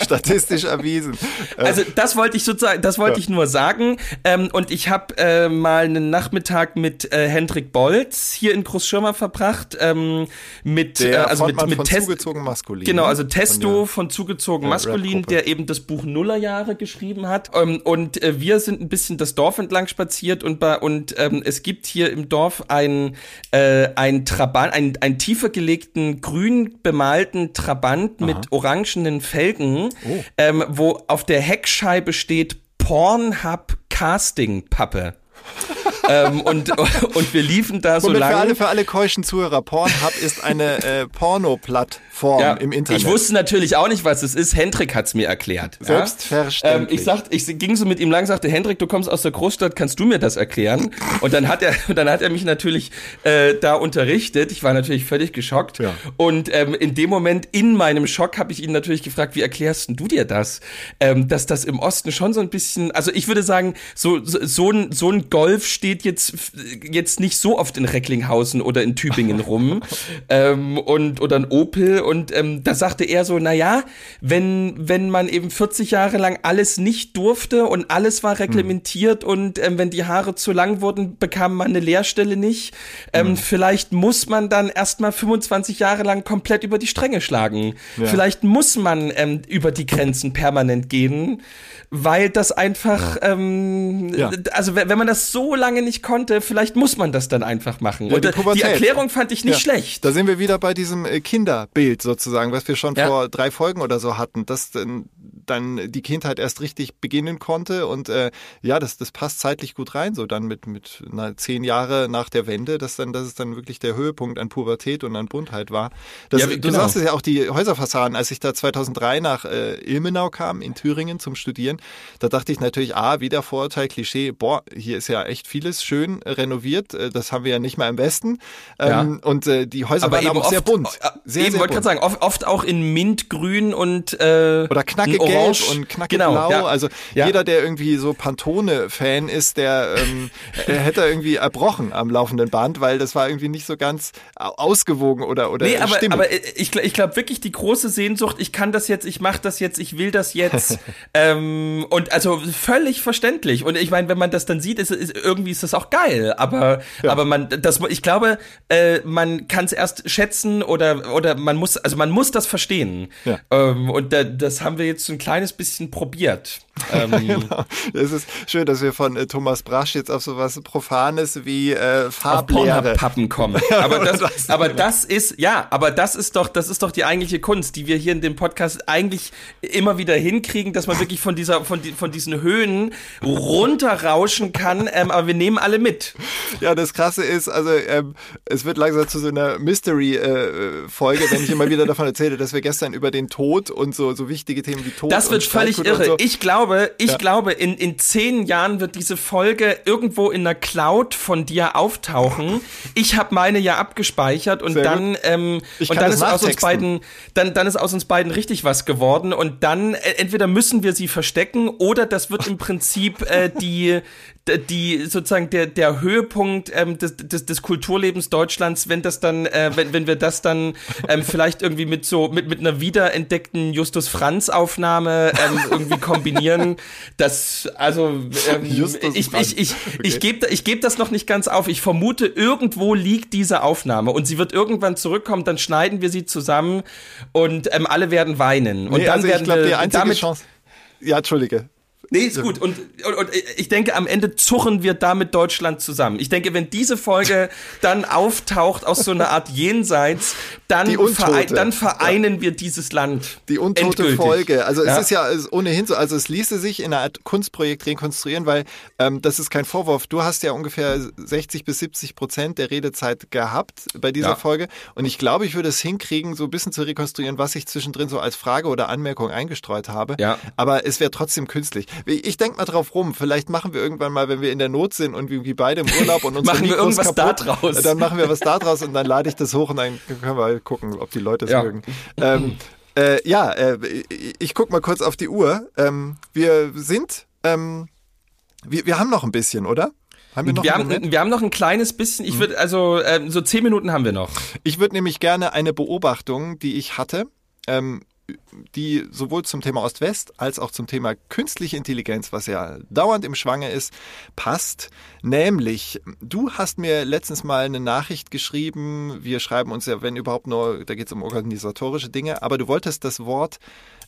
Statistisch erwiesen. Also das wollte ich sozusagen, das wollte ja. ich nur sagen ähm, und ich habe äh, mal einen Nachmittag mit äh, Hendrik Bolz hier in Großschirmer verbracht. Ähm, mit, der äh, also mit, mit von Test zugezogen maskulin. Genau, also Testo von, von zugezogen maskulin, der eben das Buch Nullerjahre geschrieben hat. Ähm, und äh, wir sind ein bisschen das Dorf entlang spaziert und bei, und ähm, es gibt hier im Dorf ein äh, ein Trabant, ein, ein tiefer gelegten grün bemalten Trabant Aha. mit orangenen Felgen, oh. ähm, wo auf der Heckscheibe steht Pornhub Casting Pappe ähm, und, und wir liefen da so lange. Für alle, für alle keuschen Zuhörer, Pornhub ist eine äh, Porno-Plattform ja, im Internet. Ich wusste natürlich auch nicht, was es ist. Hendrik hat's mir erklärt. Selbstverständlich. Ähm, ich, sagt, ich ging so mit ihm lang, sagte, Hendrik, du kommst aus der Großstadt, kannst du mir das erklären? Und dann hat er, dann hat er mich natürlich äh, da unterrichtet. Ich war natürlich völlig geschockt. Ja. Und ähm, in dem Moment, in meinem Schock, habe ich ihn natürlich gefragt, wie erklärst du dir das? Ähm, dass das im Osten schon so ein bisschen, also ich würde sagen, so, so, so ein, so ein Golf steht jetzt, jetzt nicht so oft in Recklinghausen oder in Tübingen rum ähm, und oder ein Opel und ähm, da sagte er so, na ja, wenn wenn man eben 40 Jahre lang alles nicht durfte und alles war reglementiert mhm. und ähm, wenn die Haare zu lang wurden, bekam man eine Lehrstelle nicht. Ähm, mhm. Vielleicht muss man dann erstmal 25 Jahre lang komplett über die Stränge schlagen. Ja. Vielleicht muss man ähm, über die Grenzen permanent gehen weil das einfach. Ähm, ja. also wenn man das so lange nicht konnte, vielleicht muss man das dann einfach machen. Ja, Und die, die, Erklärung fand ich nicht schlecht. Da sind wir wieder bei diesem äh, Kinderbild sozusagen, was wir schon vor drei Folgen oder so hatten, dass dann die Kindheit erst richtig beginnen konnte und äh, ja, das, das passt zeitlich gut rein, so dann mit, mit na, zehn Jahre nach der Wende, dass dann, dass es dann wirklich der Höhepunkt an Pubertät und an Buntheit war. Das, ja, du genau. sagst es ja auch, die Häuserfassaden, als ich da 2003 nach äh, Ilmenau kam, in Thüringen zum Studieren, da dachte ich natürlich, ah, wieder Vorurteil, Klischee, boah, hier ist ja echt vieles schön renoviert, äh, das haben wir ja nicht mal im Westen. Ähm, ja. Und äh, die Häuser aber waren aber sehr bunt. Äh, sehr, eben wollte gerade sagen, oft, oft, auch in Mintgrün und äh, Oder knackig gelb und knackig genau, blau. Ja. Also ja. jeder, der irgendwie so Pantone-Fan ist, der ähm, hätte irgendwie erbrochen am laufenden Band, weil das war irgendwie nicht so ganz ausgewogen oder oder Nee, aber, stimmig. aber ich, ich glaube wirklich die große Sehnsucht, ich kann das jetzt, ich mache das jetzt, ich will das jetzt. ähm, und also völlig verständlich. Und ich meine, wenn man das dann sieht, ist, ist irgendwie ist das auch geil. Aber ja. aber man, das, ich glaube, äh, man kann es erst schätzen oder oder man muss, also man muss das verstehen. Ja. Ähm, und da, das haben wir jetzt so ein kleines bisschen probiert. Ähm, genau. Es ist schön, dass wir von äh, Thomas Brasch jetzt auf sowas Profanes wie äh, Farblehre Pappen kommen. Aber das, aber das ist ja, aber das ist doch, das ist doch die eigentliche Kunst, die wir hier in dem Podcast eigentlich immer wieder hinkriegen, dass man wirklich von dieser, von, die, von diesen Höhen runterrauschen kann. Ähm, aber wir nehmen alle mit. Ja, das Krasse ist, also ähm, es wird langsam zu so einer Mystery-Folge, äh, wenn ich immer wieder davon erzähle, dass wir gestern über den Tod und so so wichtige Themen wie Tod Das wird völlig irre. So. Ich glaube, ich Ja. glaube, in, in zehn Jahren wird diese Folge irgendwo in einer Cloud von dir auftauchen. Ich habe meine ja abgespeichert und Sehr dann, ähm, und dann ist aus uns beiden, dann, dann ist aus uns beiden richtig was geworden und dann äh, entweder müssen wir sie verstecken oder das wird im Prinzip äh, die die sozusagen der der Höhepunkt ähm, des, des, des Kulturlebens Deutschlands, wenn das dann, äh, wenn, wenn wir das dann ähm, vielleicht irgendwie mit so mit mit einer wiederentdeckten Justus Franz Aufnahme ähm, irgendwie kombinieren, das also ähm, ich ich ich Okay. ich gebe ich gebe das noch nicht ganz auf. Ich vermute irgendwo liegt diese Aufnahme und sie wird irgendwann zurückkommen, dann schneiden wir sie zusammen und ähm, alle werden weinen und Nee, dann also werden ich glaube, wir die einzige damit Chance. Ja, Entschuldige. Nee, ist gut. Und, und, und ich denke, am Ende zuchen wir damit Deutschland zusammen. Ich denke, wenn diese Folge dann auftaucht aus so einer Art Jenseits, dann, verein, dann vereinen wir dieses Land. Die untote Endgültig. Folge. Also Ja. es ist ja ohnehin so, also es ließe sich in einer Art Kunstprojekt rekonstruieren, weil ähm, das ist kein Vorwurf. Du hast ja ungefähr 60 bis 70 Prozent der Redezeit gehabt bei dieser Ja. Folge und ich glaube, ich würde es hinkriegen, so ein bisschen zu rekonstruieren, was ich zwischendrin so als Frage oder Anmerkung eingestreut habe. Ja. Aber es wäre trotzdem künstlich. Ich denke mal drauf rum. Vielleicht machen wir irgendwann mal, wenn wir in der Not sind und irgendwie beide im Urlaub und unsere Machen wir irgendwas da kaputt, draus. Dann machen wir was da draus und dann lade ich das hoch und dann können wir gucken, ob die Leute es Ja. mögen. Ähm, äh, ja, äh, ich, ich guck mal kurz auf die Uhr. Ähm, wir sind, ähm, wir, wir haben noch ein bisschen, oder? Haben wir noch Wir haben, wir haben noch ein kleines bisschen, ich würde, also ähm, so zehn Minuten haben wir noch. Ich würde nämlich gerne eine Beobachtung, die ich hatte, ähm, die sowohl zum Thema Ost-West als auch zum Thema künstliche Intelligenz, was ja dauernd im Schwange ist, passt. Nämlich, du hast mir letztens mal eine Nachricht geschrieben, wir schreiben uns ja, wenn überhaupt nur, da geht es um organisatorische Dinge, aber du wolltest das Wort,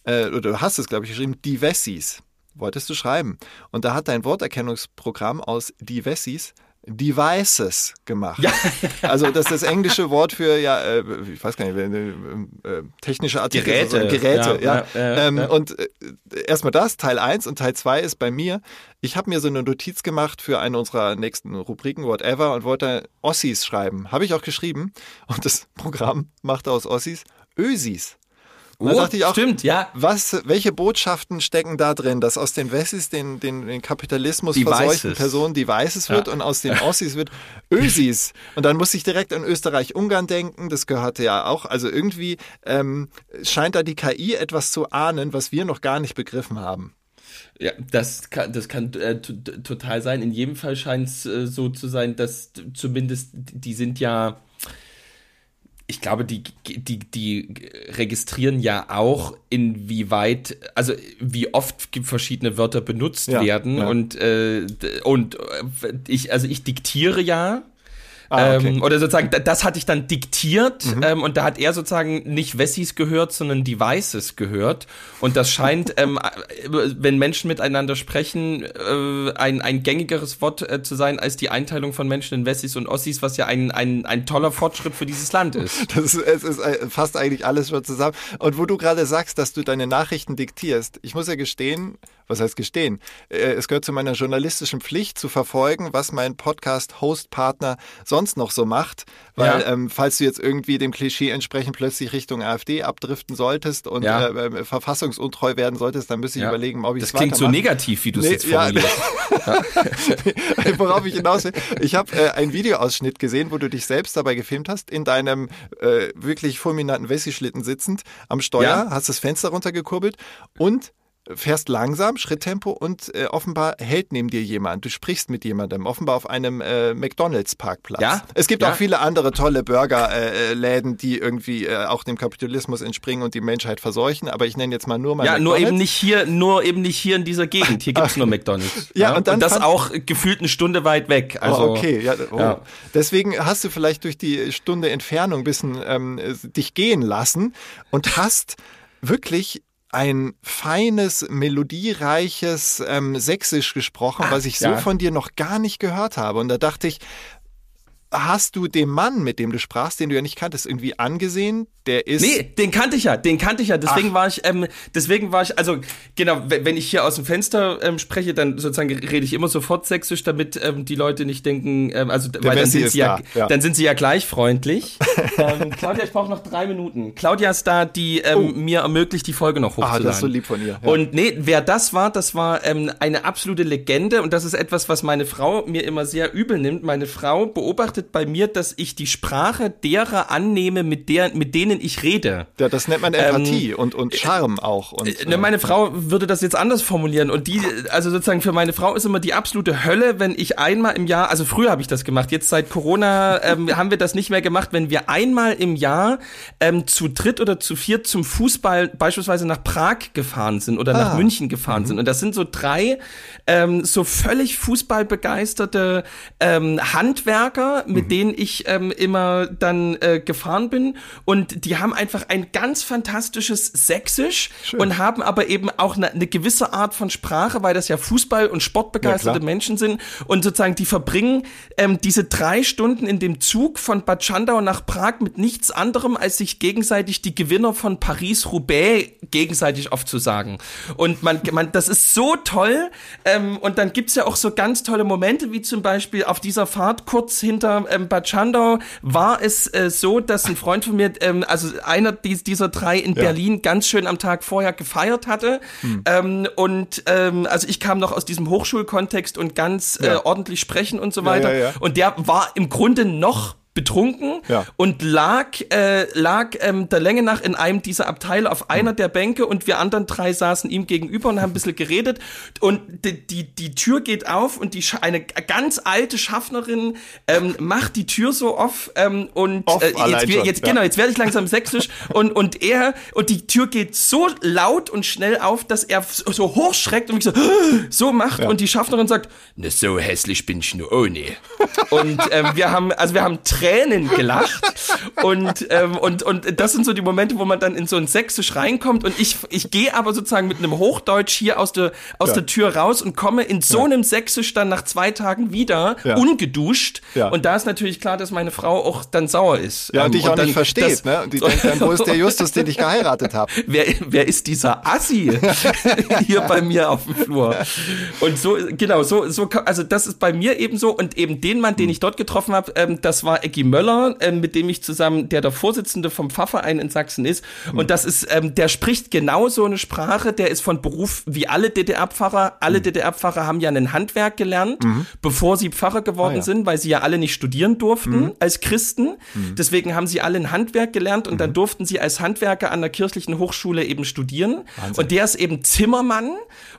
äh, oder du hast es, glaube ich, geschrieben, Divessis, wolltest du schreiben. Und da hat dein Worterkennungsprogramm aus Divessis Devices gemacht. Ja. Also das ist das englische Wort für ja, äh, ich weiß gar nicht, äh, äh, technische Artikel, Geräte. sozusagen, Geräte, ja. Ja, ja, ähm. Und äh, erstmal das, Teil 1 und Teil 2 ist bei mir. Ich habe mir so eine Notiz gemacht für eine unserer nächsten Rubriken, whatever, und wollte Ossis schreiben. Habe ich auch geschrieben. Und das Programm machte aus Ossis Ösis. Und da Oh, dachte ich auch, stimmt, ja. Was, welche Botschaften stecken da drin, dass aus den Wessis den, den, den Kapitalismus Devices. verseuchten Personen Devices wird Ja. und aus den Ossis wird Ösis. Und dann muss ich direkt an Österreich-Ungarn denken, das gehörte ja auch. Also irgendwie ähm, scheint da die KI etwas zu ahnen, was wir noch gar nicht begriffen haben. Ja, das kann, das kann äh, total sein. In jedem Fall scheint es äh, so zu sein, dass zumindest die sind ja, ich glaube, die, die, die registrieren ja auch, inwieweit, also wie oft verschiedene Wörter benutzt Ja, werden ja. und äh, und äh, ich, also ich diktiere ja. Ah, okay. Mhm. Ähm, oder sozusagen, da- das hatte ich dann diktiert ähm, und da hat er sozusagen nicht Wessis gehört, sondern Devices gehört. Und das scheint, ähm, äh, wenn Menschen miteinander sprechen, äh, ein, ein gängigeres Wort äh, zu sein als die Einteilung von Menschen in Wessis und Ossis, was ja ein, ein, ein toller Fortschritt für dieses Land ist. Das ist, es ist äh, fast eigentlich alles schon zusammen. Und wo du gerade sagst, dass du deine Nachrichten diktierst, ich muss ja gestehen, was heißt gestehen? Äh, Es gehört zu meiner journalistischen Pflicht zu verfolgen, was mein Podcast-Host-Partner sonst noch so macht. Weil, Ja. ähm, falls du jetzt irgendwie dem Klischee entsprechend plötzlich Richtung AfD abdriften solltest und Ja. äh, äh, verfassungsuntreu werden solltest, dann müsste ich Ja. überlegen, ob ich Das es klingt so negativ, wie du es Nee, jetzt ja, formulierst. Worauf ich hinaus will. Ich habe äh, einen Videoausschnitt gesehen, wo du dich selbst dabei gefilmt hast, in deinem äh, wirklich fulminanten Wessi-Schlitten sitzend am Steuer, hast das Fenster runtergekurbelt und fährst langsam, Schritttempo und äh, offenbar hält neben dir jemand. Du sprichst mit jemandem, offenbar auf einem äh, McDonalds-Parkplatz. Ja, Es gibt ja. auch viele andere tolle Burgerläden, die irgendwie äh, auch dem Kapitalismus entspringen und die Menschheit verseuchen, aber ich nenne jetzt mal nur mal Ja, nur McDonald's. eben nicht hier, nur eben nicht hier in dieser Gegend. Hier gibt's nur McDonalds. Ja, und dann das fand- auch gefühlt eine Stunde weit weg. Also, oh, okay, ja, oh. ja. Deswegen hast du vielleicht durch die Stunde Entfernung ein bisschen ähm, dich gehen lassen und hast wirklich ein feines, melodiereiches ähm, Sächsisch gesprochen, was ich so ja. von dir noch gar nicht gehört habe. Und da dachte ich, hast du dem Mann, mit dem du sprachst, den du ja nicht kanntest, irgendwie angesehen? Der ist. Nee, den kannte ich ja, den kannte ich ja. Deswegen Ach. war ich, ähm, deswegen war ich, also genau, wenn ich hier aus dem Fenster ähm, spreche, dann sozusagen rede ich immer sofort sächsisch, damit ähm, die Leute nicht denken, ähm, also weil dann sind sie ja, ja. dann sind sie ja gleich freundlich. ähm, Claudia, ich brauche noch drei Minuten. Claudia ist da, die ähm, mir ermöglicht, die Folge noch Oh. Ah, hochzuladen. das ist so lieb von ihr. Ja. Und nee, wer das war, das war ähm, eine absolute Legende und das ist etwas, was meine Frau mir immer sehr übel nimmt. Meine Frau beobachtet bei mir, dass ich die Sprache derer annehme, mit der, mit denen ich rede. ja, das nennt man Empathie und, und Charme auch. Und, Ähm, Ne, meine Frau würde das jetzt anders formulieren und die, also sozusagen für meine Frau ist immer die absolute Hölle, wenn ich einmal im Jahr, also früher habe ich das gemacht, jetzt seit Corona ähm, haben wir das nicht mehr gemacht, wenn wir einmal im Jahr ähm, zu dritt oder zu viert zum Fußball beispielsweise nach Prag gefahren sind oder nach Ah. München gefahren sind und das sind so drei ähm, so völlig fußballbegeisterte ähm, Handwerker, mit denen ich ähm, immer dann äh, gefahren bin und die haben einfach ein ganz fantastisches Sächsisch und haben aber eben auch eine, eine gewisse Art von Sprache, weil das ja Fußball- und sportbegeisterte Ja. Menschen sind und sozusagen die verbringen ähm, diese drei Stunden in dem Zug von Bad Schandau nach Prag mit nichts anderem, als sich gegenseitig die Gewinner von Paris-Roubaix gegenseitig aufzusagen. Und man, man, das ist so toll. Ähm, und dann gibt's ja auch so ganz tolle Momente, wie zum Beispiel auf dieser Fahrt kurz hinter ähm, Schandau war es äh, so, dass ein Freund von mir, ähm, also einer dies, dieser drei in Berlin ganz schön am Tag vorher gefeiert hatte. Hm. Ähm, und ähm, also ich kam noch aus diesem Hochschulkontext und ganz äh, Ja. ordentlich sprechen und so weiter. ja, ja. Und der war im Grunde noch betrunken Ja. und lag äh, lag ähm, der Länge nach in einem dieser Abteile auf einer Hm. der Bänke und wir anderen drei saßen ihm gegenüber und haben ein bisschen geredet und die, die, die Tür geht auf und die eine ganz alte Schaffnerin ähm, macht die Tür so off ähm, und Off äh, jetzt, schon, jetzt ja. genau jetzt werde ich langsam sächsisch und und er und die Tür geht so laut und schnell auf, dass er so, so hochschreckt und mich so so macht Ja. und die Schaffnerin sagt, ne so hässlich bin ich nur ohne. Und ähm, wir haben, also wir haben Tränen gelacht und ähm, und und das sind so die Momente, wo man dann in so ein Sächsisch reinkommt und ich ich gehe aber sozusagen mit einem Hochdeutsch hier aus der aus Ja. der Tür raus und komme in so einem Sächsisch dann nach zwei Tagen wieder Ja. ungeduscht Ja. und da ist natürlich klar, dass meine Frau auch dann sauer ist. ja, Ähm, und dich auch dann nicht versteht, das- ne? Und die denkt dann, wo ist der Justus, den ich geheiratet habe? wer, wer ist dieser Assi hier bei mir auf dem Flur? Und so, genau, so, so, also das ist bei mir eben so und eben den Mann, den ich dort getroffen habe, ähm, das war Eggy Möller, ähm, mit dem ich zusammen, der der Vorsitzende vom Pfarrverein in Sachsen ist. Und das ist, ähm, der spricht genau so eine Sprache, der ist von Beruf wie alle DDR-Pfarrer. Alle DDR-Pfarrer haben ja ein Handwerk gelernt, bevor sie Pfarrer geworden Ah, ja. sind, weil sie ja alle nicht studieren durften als Christen. Deswegen haben sie alle ein Handwerk gelernt und dann durften sie als Handwerker an der kirchlichen Hochschule eben studieren. Und der ist eben Zimmermann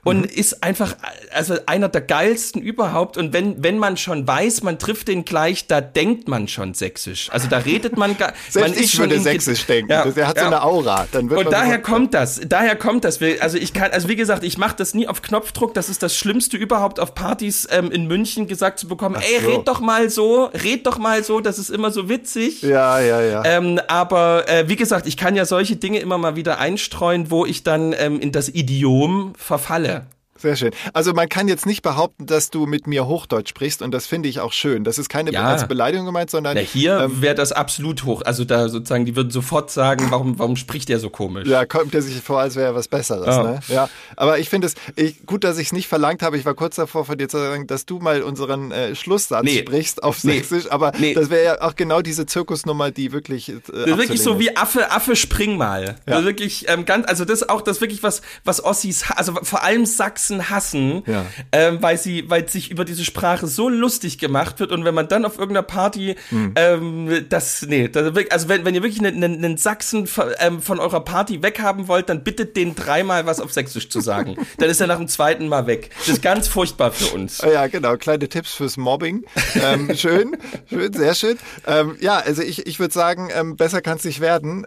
und ist einfach also einer der geilsten überhaupt. Und wenn, wenn man schon weiß, man trifft den gleich, da denkt man schon sächsisch. Also da redet man gar. Selbst man ich schon würde sächsisch denken. Ja, der hat so ja. eine Aura. Und daher so- kommt das, daher kommt das. Also ich kann, also wie gesagt, ich mache das nie auf Knopfdruck. Das ist das Schlimmste überhaupt auf Partys ähm, in München gesagt zu bekommen. Ey, so. red doch mal so, red doch mal so. Das ist immer so witzig. Ja, ja, ja. Ähm, aber äh, wie gesagt, ich kann ja solche Dinge immer mal wieder einstreuen, wo ich dann ähm, in das Idiom verfalle. Sehr schön. Also man kann jetzt nicht behaupten, dass du mit mir Hochdeutsch sprichst und das finde ich auch schön. Das ist keine Ja. als Beleidigung gemeint, sondern Na, hier ähm, wäre das absolut hoch. Also da sozusagen, die würden sofort sagen, warum, warum spricht der so komisch? ja, kommt der sich vor, als wäre er was Besseres. Ja. Ne? Ja, aber ich finde es ich, gut, dass ich es nicht verlangt habe. Ich war kurz davor, von dir zu sagen, dass du mal unseren äh, Schlusssatz Nee. sprichst auf Nee. Sächsisch. Aber Nee. das wäre ja auch genau diese Zirkusnummer, die wirklich. Äh, Das ist wirklich so wie Affe, Affe, spring mal. Ja. Also wirklich ähm, ganz, also das ist auch das wirklich was, was Ossis, also vor allem Sachsen hassen, Ja. ähm, weil sie, weil sich über diese Sprache so lustig gemacht wird und wenn man dann auf irgendeiner Party, Hm. ähm, das, nee, das also wenn, wenn ihr wirklich einen, einen, Sachsen von, ähm, von eurer Party weghaben wollt, dann bittet den dreimal was auf Sächsisch zu sagen. dann ist er nach dem zweiten Mal weg. Das ist ganz furchtbar für uns. Ja, genau. Kleine Tipps fürs Mobbing. Ähm, schön, schön, sehr schön. Ähm, ja, also ich, ich würde sagen, ähm, besser kann es nicht werden.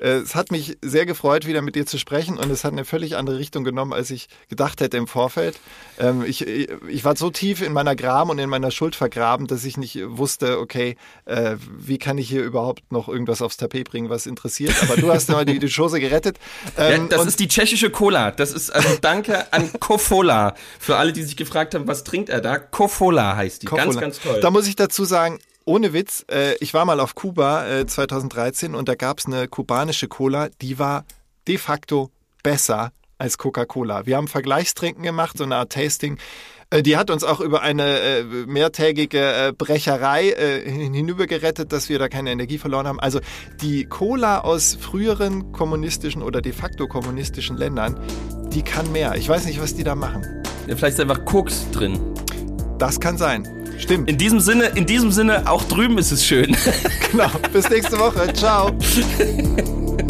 Äh, es hat mich sehr gefreut, wieder mit dir zu sprechen und es hat eine völlig andere Richtung genommen, als ich gedacht hätte im Vorfeld. Ähm, ich, ich war so tief in meiner Gram und in meiner Schuld vergraben, dass ich nicht wusste, okay, äh, wie kann ich hier überhaupt noch irgendwas aufs Tapet bringen, was interessiert. Aber du hast mal die, die Chose gerettet. Ja, Ähm, das und- ist die tschechische Cola. Das ist also danke an Kofola. Für alle, die sich gefragt haben, was trinkt er da? Kofola heißt die. Ganz, Kofola. ganz toll. Da muss ich dazu sagen, ohne Witz, äh, ich war mal auf Kuba äh, 2013 und da gab es eine kubanische Cola, die war de facto besser als Coca-Cola. Wir haben Vergleichstrinken gemacht, so eine Art Tasting. Äh, Die hat uns auch über eine äh, mehrtägige äh, Brecherei äh, hinübergerettet, dass wir da keine Energie verloren haben. Also die Cola aus früheren kommunistischen oder de facto kommunistischen Ländern, die kann mehr. Ich weiß nicht, was die da machen. Ja, vielleicht ist einfach Koks drin. Das kann sein. Stimmt. In diesem Sinne, in diesem Sinne, auch drüben ist es schön. Genau. Bis nächste Woche. Ciao.